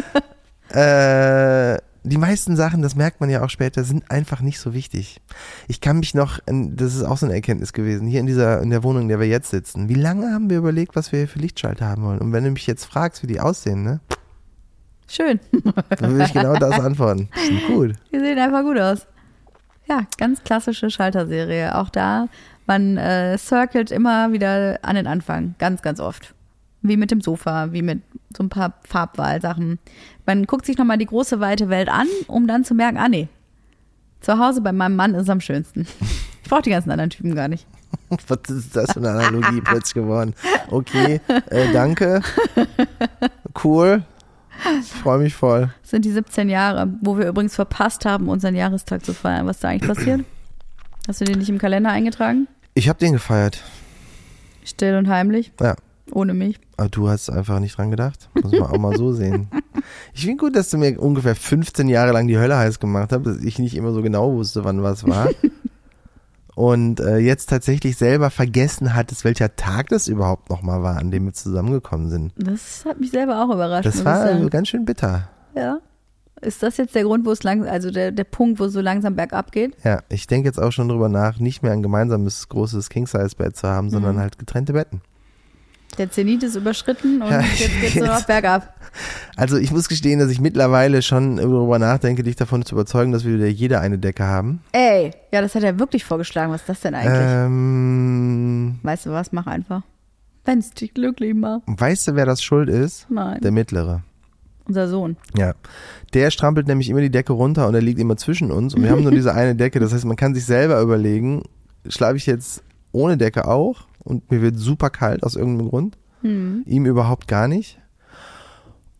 Äh, die meisten Sachen, das merkt man ja auch später, sind einfach nicht so wichtig. Ich kann mich noch, das ist auch so eine Erkenntnis gewesen, hier in dieser, in der Wohnung, in der wir jetzt sitzen. Wie lange haben wir überlegt, was wir hier für Lichtschalter haben wollen? Und wenn du mich jetzt fragst, wie die aussehen, ne, Schön. dann würde ich genau das antworten. Die sind gut. Die sehen einfach gut aus. Ja, ganz klassische Schalterserie. Auch da, man äh, circelt immer wieder an den Anfang. Ganz, ganz oft. Wie mit dem Sofa, wie mit so ein paar Farbwahlsachen. Man guckt sich nochmal die große, weite Welt an, um dann zu merken, ah nee, zu Hause bei meinem Mann ist am schönsten. Ich brauche die ganzen anderen Typen gar nicht. Was ist das für eine Analogie plötzlich geworden? Okay, äh, danke. Cool. Ich freue mich voll. Das sind die 17 Jahre, wo wir übrigens verpasst haben, unseren Jahrestag zu feiern. Was ist da eigentlich passiert? Hast du den nicht im Kalender eingetragen? Ich habe den gefeiert. Still und heimlich? Ja. Ohne mich? Aber du hast einfach nicht dran gedacht. Muss man auch mal so sehen. Ich finde gut, dass du mir ungefähr 15 Jahre lang die Hölle heiß gemacht hast, dass ich nicht immer so genau wusste, wann was war. Und äh, jetzt tatsächlich selber vergessen hattest, welcher Tag das überhaupt nochmal war, an dem wir zusammengekommen sind. Das hat mich selber auch überrascht. Das war sagen. ganz schön bitter. Ja. Ist das jetzt der Grund, wo es langsam, also der, der Punkt, wo es so langsam bergab geht? Ja, ich denke jetzt auch schon drüber nach, nicht mehr ein gemeinsames großes King-Size-Bett zu haben, sondern Mhm. halt getrennte Betten. Der Zenit ist überschritten und Ja, jetzt geht es nur noch bergab. Also ich muss gestehen, dass ich mittlerweile schon darüber nachdenke, dich davon zu überzeugen, dass wir wieder jeder eine Decke haben. Ey, ja, das hat er wirklich vorgeschlagen. Was ist das denn eigentlich? Ähm, Weißt du was, mach einfach. Wenn es dich glücklich macht. weißt du, wer das schuld ist? Nein. Der Mittlere. Unser Sohn. Ja. Der strampelt nämlich immer die Decke runter und er liegt immer zwischen uns und wir haben nur diese eine Decke. Das heißt, man kann sich selber überlegen, schlafe ich jetzt ohne Decke auch und mir wird super kalt aus irgendeinem Grund, Hm. ihm überhaupt gar nicht.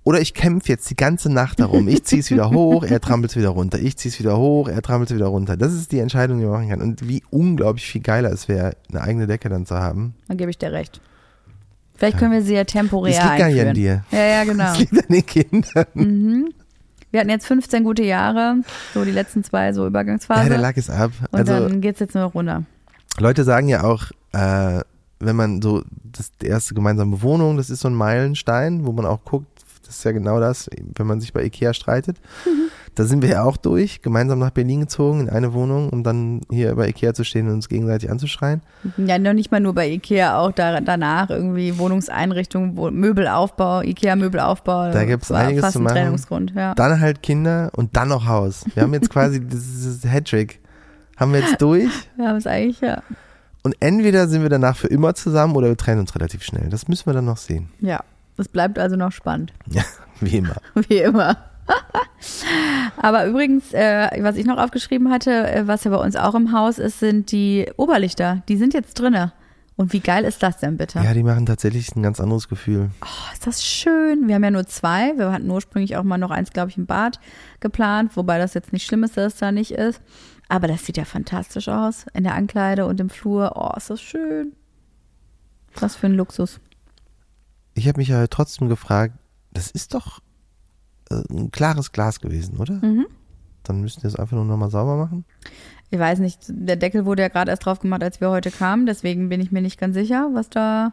Oder ich kämpfe jetzt die ganze Nacht darum. Ich ziehe es wieder hoch, er trampelt es wieder runter. Ich ziehe es wieder hoch, er trampelt es wieder runter. Das ist die Entscheidung, die man machen kann. Und wie unglaublich viel geiler es wäre, eine eigene Decke dann zu haben. Dann gebe ich dir recht. Vielleicht können wir sie ja temporär Das liegt gar nicht einführen. an dir. Ja, ja, genau. Das liegt an den Kindern. Mhm. Wir hatten jetzt 15 gute Jahre, so die letzten zwei, so Übergangsphase. Ja, der Lack ist ab. und Also dann geht's jetzt nur noch runter. Leute sagen ja auch, äh, wenn man so, das die erste gemeinsame Wohnung, das ist so ein Meilenstein, wo man auch guckt, das ist ja genau das, wenn man sich bei Ikea streitet. Mhm. Da sind wir ja auch durch, gemeinsam nach Berlin gezogen in eine Wohnung, um dann hier bei Ikea zu stehen und uns gegenseitig anzuschreien. Ja, noch nicht mal nur bei Ikea, auch da, danach irgendwie Wohnungseinrichtung, wo, Möbelaufbau, Ikea-Möbelaufbau. Da gibt's war einiges fast zu machen. Trennungsgrund, ja. Dann halt Kinder und dann noch Haus. Wir haben jetzt quasi dieses Hattrick. Haben wir jetzt durch Ja, ist eigentlich, ja. und entweder sind wir danach für immer zusammen oder wir trennen uns relativ schnell. Das müssen wir dann noch sehen. Ja, das bleibt also noch spannend. Ja, wie immer. Wie immer. Aber übrigens, äh, was ich noch aufgeschrieben hatte, äh, was ja bei uns auch im Haus ist, sind die Oberlichter. Die sind jetzt drinne. Und wie geil ist das denn bitte? Ja, die machen tatsächlich ein ganz anderes Gefühl. Oh, ist das schön. Wir haben ja nur zwei. Wir hatten ursprünglich auch mal noch eins, glaube ich, im Bad geplant, wobei das jetzt nicht schlimm ist, dass es da nicht ist. Aber das sieht ja fantastisch aus. In der Ankleide und im Flur. Oh, ist das schön. Was für ein Luxus. Ich habe mich ja trotzdem gefragt, das ist doch äh, ein klares Glas gewesen, oder? Mhm. Dann müssten wir es einfach nur nochmal sauber machen. Ich weiß nicht, der Deckel wurde ja gerade erst drauf gemacht, als wir heute kamen. Deswegen bin ich mir nicht ganz sicher, was da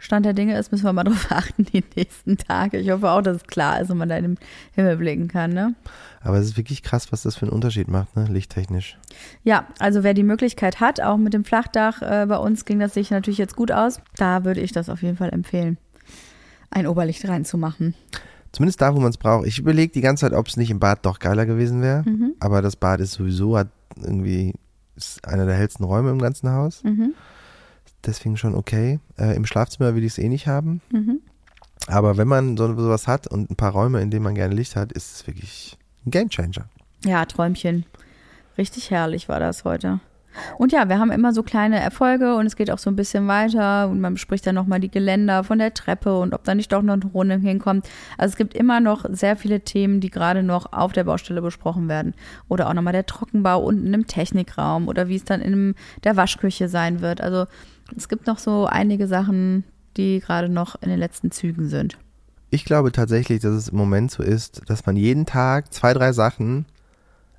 Stand der Dinge ist. Müssen wir mal drauf achten die nächsten Tage. Ich hoffe auch, dass es klar ist und man da in den Himmel blicken kann. Ne? Aber es ist wirklich krass, was das für einen Unterschied macht, ne? Lichttechnisch. Ja, also wer die Möglichkeit hat, auch mit dem Flachdach, äh, bei uns ging das sich natürlich jetzt gut aus. Da würde ich das auf jeden Fall empfehlen, ein Oberlicht reinzumachen. Zumindest da, wo man es braucht. Ich überlege die ganze Zeit, ob es nicht im Bad doch geiler gewesen wäre. Mhm. Aber das Bad ist sowieso, hat irgendwie, ist einer der hellsten Räume im ganzen Haus. Mhm. Deswegen schon okay. Äh, Im Schlafzimmer will ich es eh nicht haben. Mhm. Aber wenn man so, sowas hat und ein paar Räume, in denen man gerne Licht hat, ist es wirklich ein Gamechanger. Ja, Träumchen. Richtig herrlich war das heute. Und ja, wir haben immer so kleine Erfolge und es geht auch so ein bisschen weiter und man bespricht dann nochmal die Geländer von der Treppe und ob da nicht doch noch eine Runde hinkommt. Also es gibt immer noch sehr viele Themen, die gerade noch auf der Baustelle besprochen werden. Oder auch nochmal der Trockenbau unten im Technikraum oder wie es dann in der Waschküche sein wird. Also es gibt noch so einige Sachen, die gerade noch in den letzten Zügen sind. Ich glaube tatsächlich, dass es im Moment so ist, dass man jeden Tag zwei, drei Sachen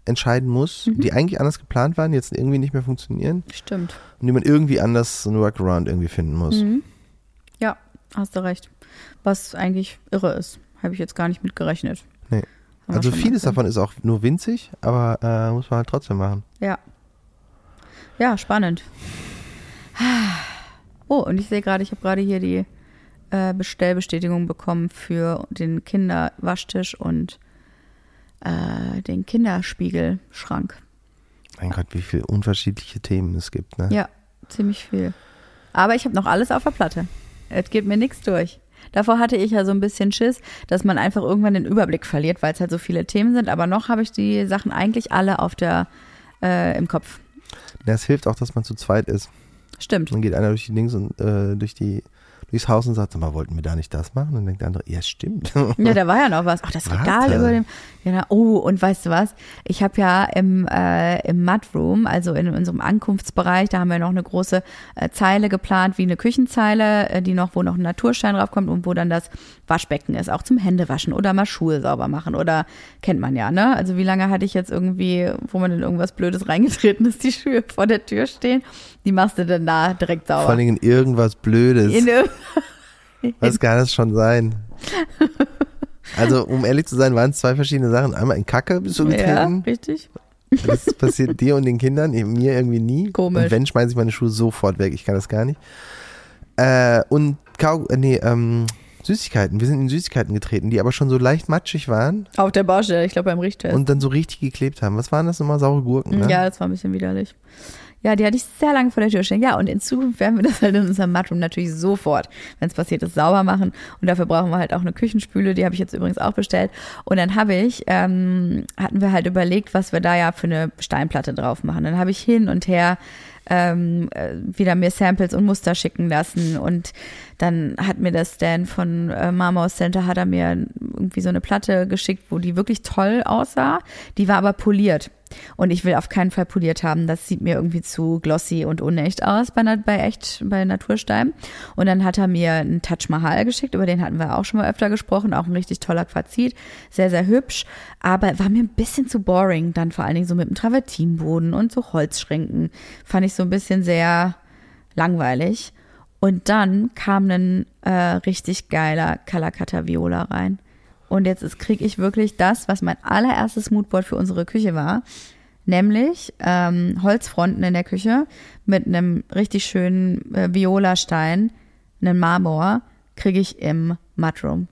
entscheiden muss, Mhm. die eigentlich anders geplant waren, jetzt irgendwie nicht mehr funktionieren Stimmt. und die man irgendwie anders so ein Workaround irgendwie finden muss. Mhm. Ja, hast du recht. Was eigentlich irre ist. Habe ich jetzt gar nicht mit gerechnet. Nee. Haben Also vieles davon ist auch nur winzig, aber äh, muss man halt trotzdem machen. Ja. Ja, spannend. Oh, und ich sehe gerade, ich habe gerade hier die äh, Bestellbestätigung bekommen für den Kinderwaschtisch und äh, den Kinderspiegelschrank. Mein Gott, wie viele unterschiedliche Themen es gibt. Ne? Ja, ziemlich viel. Aber ich habe noch alles auf der Platte. Es geht mir nichts durch. Davor hatte ich ja so ein bisschen Schiss, dass man einfach irgendwann den Überblick verliert, weil es halt so viele Themen sind. Aber noch habe ich die Sachen eigentlich alle auf der äh, im Kopf. Ja, Es hilft auch, dass man zu zweit ist. Stimmt. Dann geht einer durch die Dings und äh, durch die durchs Haus und sagt, sag mal, wollten wir da nicht das machen? Und dann denkt der andere, ja, stimmt. Ja, da war ja noch was. Ach, das Warte. Regal über dem. Na, oh, und weißt du was? Ich habe ja im, äh, im Mudroom, also in unserem Ankunftsbereich, da haben wir noch eine große äh, Zeile geplant, wie eine Küchenzeile, äh, die noch, wo noch ein Naturstein draufkommt und wo dann das Waschbecken ist, auch zum Händewaschen oder mal Schuhe sauber machen oder kennt man ja, ne? Also wie lange hatte ich jetzt irgendwie, wo man in irgendwas Blödes reingetreten ist, die Schuhe vor der Tür stehen? Die machst du dann da direkt sauber. Vor allen Dingen irgendwas Blödes. in, Was kann das schon sein? Also, um ehrlich zu sein, waren es zwei verschiedene Sachen. Einmal in Kacke bist du Ja, getreten. richtig. Das passiert dir und den Kindern, eben mir irgendwie nie. Komisch. Und wenn, schmeiße ich meine Schuhe sofort weg. Ich kann das gar nicht. Äh, und Kau äh, nee, ähm, Süßigkeiten. Wir sind in Süßigkeiten getreten, die aber schon so leicht matschig waren Auf der Baustelle, ich glaube beim Richtfest. und dann so richtig geklebt haben. Was waren das nochmal? Saure Gurken, ne? Ja, das war ein bisschen widerlich. Ja, die hatte ich sehr lange vor der Tür stehen. Ja, und in Zukunft werden wir das halt in unserem Mudroom natürlich sofort, wenn es passiert ist, sauber machen. Und dafür brauchen wir halt auch eine Küchenspüle, die habe ich jetzt übrigens auch bestellt. Und dann habe ich, ähm, hatten wir halt überlegt, was wir da ja für eine Steinplatte drauf machen. Dann habe ich hin und her ähm, äh, wieder mir Samples und Muster schicken lassen und dann hat mir der Stan von äh, Marmor Center hat er mir irgendwie so eine Platte geschickt, wo die wirklich toll aussah. Die war aber poliert. Und ich will auf keinen Fall poliert haben. Das sieht mir irgendwie zu glossy und unecht aus bei, bei echt, bei Naturstein. Und dann hat er mir einen Taj Mahal geschickt, über den hatten wir auch schon mal öfter gesprochen. Auch ein richtig toller Quarzit. Sehr, sehr hübsch. Aber war mir ein bisschen zu boring. Dann vor allen Dingen so mit dem Travertinboden und so Holzschränken. Fand ich so ein bisschen sehr langweilig. Und dann kam ein äh, richtig geiler Calacata Viola rein. Und jetzt ist- krieg ich wirklich das, was mein allererstes Moodboard für unsere Küche war. Nämlich ähm, Holzfronten in der Küche mit einem richtig schönen äh, Violastein, einem Marmor, kriege ich im Mudroom.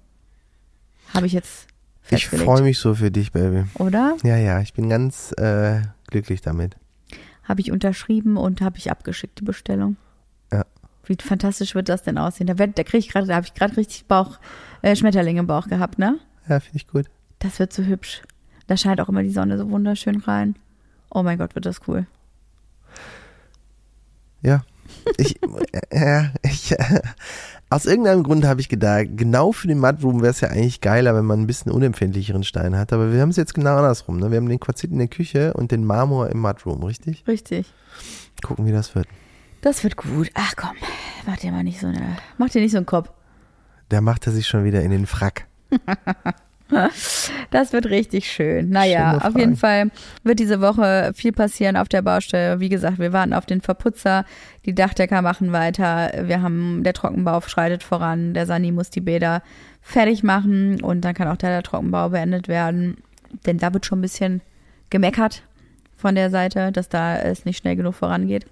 Habe ich jetzt ich freue mich so für dich, Baby. Oder? Ja, ja, ich bin ganz äh, glücklich damit. Habe ich unterschrieben und habe ich abgeschickt, die Bestellung. Ja. Wie fantastisch wird das denn aussehen? Da, werd- da krieg ich gerade, da habe ich gerade richtig Bauch, äh, Schmetterlinge im Bauch gehabt, ne? Ja, finde ich gut. Das wird so hübsch. Da scheint auch immer die Sonne so wunderschön rein. Oh mein Gott, wird das cool. Ja. Ich, äh, ich, äh, aus irgendeinem Grund habe ich gedacht, genau für den Mudroom wäre es ja eigentlich geiler, wenn man ein bisschen unempfindlicheren Stein hat. Aber wir haben es jetzt genau andersrum. Ne? Wir haben den Quarzit in der Küche und den Marmor im Mudroom, richtig? Richtig. Gucken, wie das wird. Das wird gut. Ach komm, mach dir mal nicht so eine, mach dir nicht so einen Kopf. Da macht er sich schon wieder in den Frack. Das wird richtig schön. Naja, auf jeden Fall wird diese Woche viel passieren auf der Baustelle. Wie gesagt, wir warten auf den Verputzer. Die Dachdecker machen weiter. Wir haben, der Trockenbau schreitet voran. Der Sani muss die Bäder fertig machen und dann kann auch der, der Trockenbau beendet werden. Denn da wird schon ein bisschen gemeckert von der Seite, dass da es nicht schnell genug vorangeht.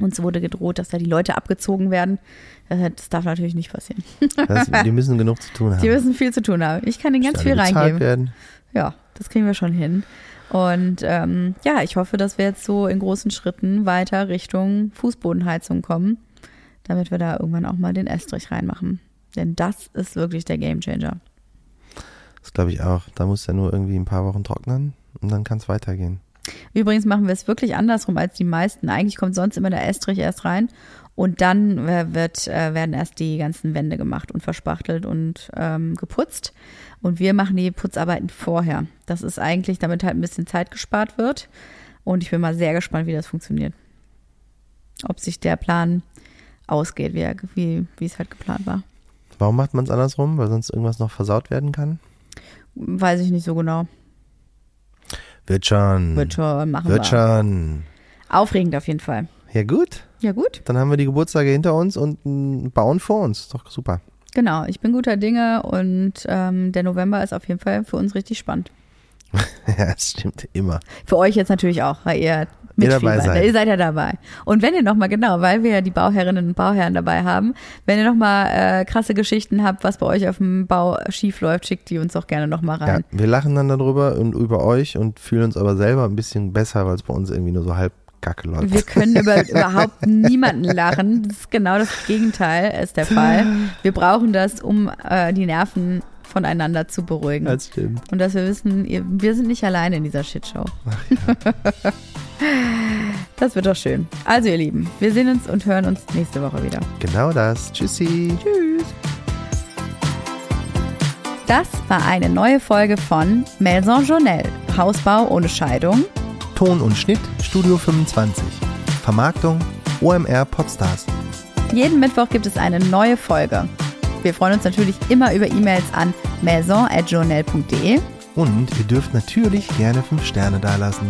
Uns wurde gedroht, dass da die Leute abgezogen werden. Das darf natürlich nicht passieren. Das, die müssen genug zu tun haben. Die müssen viel zu tun haben. Ich kann ihnen ganz viel reingeben. Werden. Ja, das kriegen wir schon hin. Und ähm, ja, ich hoffe, dass wir jetzt so in großen Schritten weiter Richtung Fußbodenheizung kommen, damit wir da irgendwann auch mal den Estrich reinmachen. Denn das ist wirklich der Gamechanger. Das glaube ich auch. Da muss er nur irgendwie ein paar Wochen trocknen und dann kann es weitergehen. Übrigens machen wir es wirklich andersrum als die meisten. Eigentlich kommt sonst immer der Estrich erst rein und dann äh, wird, äh, werden erst die ganzen Wände gemacht und verspachtelt und ähm, geputzt. Und wir machen die Putzarbeiten vorher. Das ist eigentlich, damit halt ein bisschen Zeit gespart wird. Und ich bin mal sehr gespannt, wie das funktioniert. Ob sich der Plan ausgeht, wie, er, wie, wie es halt geplant war. Warum macht man es andersrum? Weil sonst irgendwas noch versaut werden kann? Weiß ich nicht so genau. Wird schon. Wird schon, machen. Wird wir. schon. Aufregend auf jeden Fall. Ja gut, Ja gut, dann haben wir die Geburtstage hinter uns und mm, bauen vor uns. Ist Doch super. genau. Ich bin guter Dinge und ähm, der November ist auf jeden Fall für uns richtig spannend. ja, das stimmt immer. Für euch jetzt natürlich auch, weil ihr Ihr dabei seid. Ihr seid ja dabei. Und wenn ihr nochmal, genau, weil wir ja die Bauherrinnen und Bauherren dabei haben, wenn ihr nochmal äh, krasse Geschichten habt, was bei euch auf dem Bau schief läuft, schickt die uns auch gerne nochmal Ja, rein. wir lachen dann darüber und über euch und fühlen uns aber selber ein bisschen besser, weil es bei uns irgendwie nur so halb kacke läuft. Wir können über überhaupt niemanden lachen. Das ist genau das Gegenteil ist der Fall. Wir brauchen das, um äh, die Nerven voneinander zu beruhigen. Das stimmt. Und dass wir wissen, wir sind nicht alleine in dieser Shitshow. Das wird doch schön. Also ihr Lieben, wir sehen uns und hören uns nächste Woche wieder. Genau das. Tschüssi. Tschüss. Das war eine neue Folge von Maison Journal. Hausbau ohne Scheidung. Ton und Schnitt Studio 25. Vermarktung OMR Podstars. Jeden Mittwoch gibt es eine neue Folge. Wir freuen uns natürlich immer über E-Mails an maison.journal.de. Und ihr dürft natürlich gerne 5 Sterne dalassen.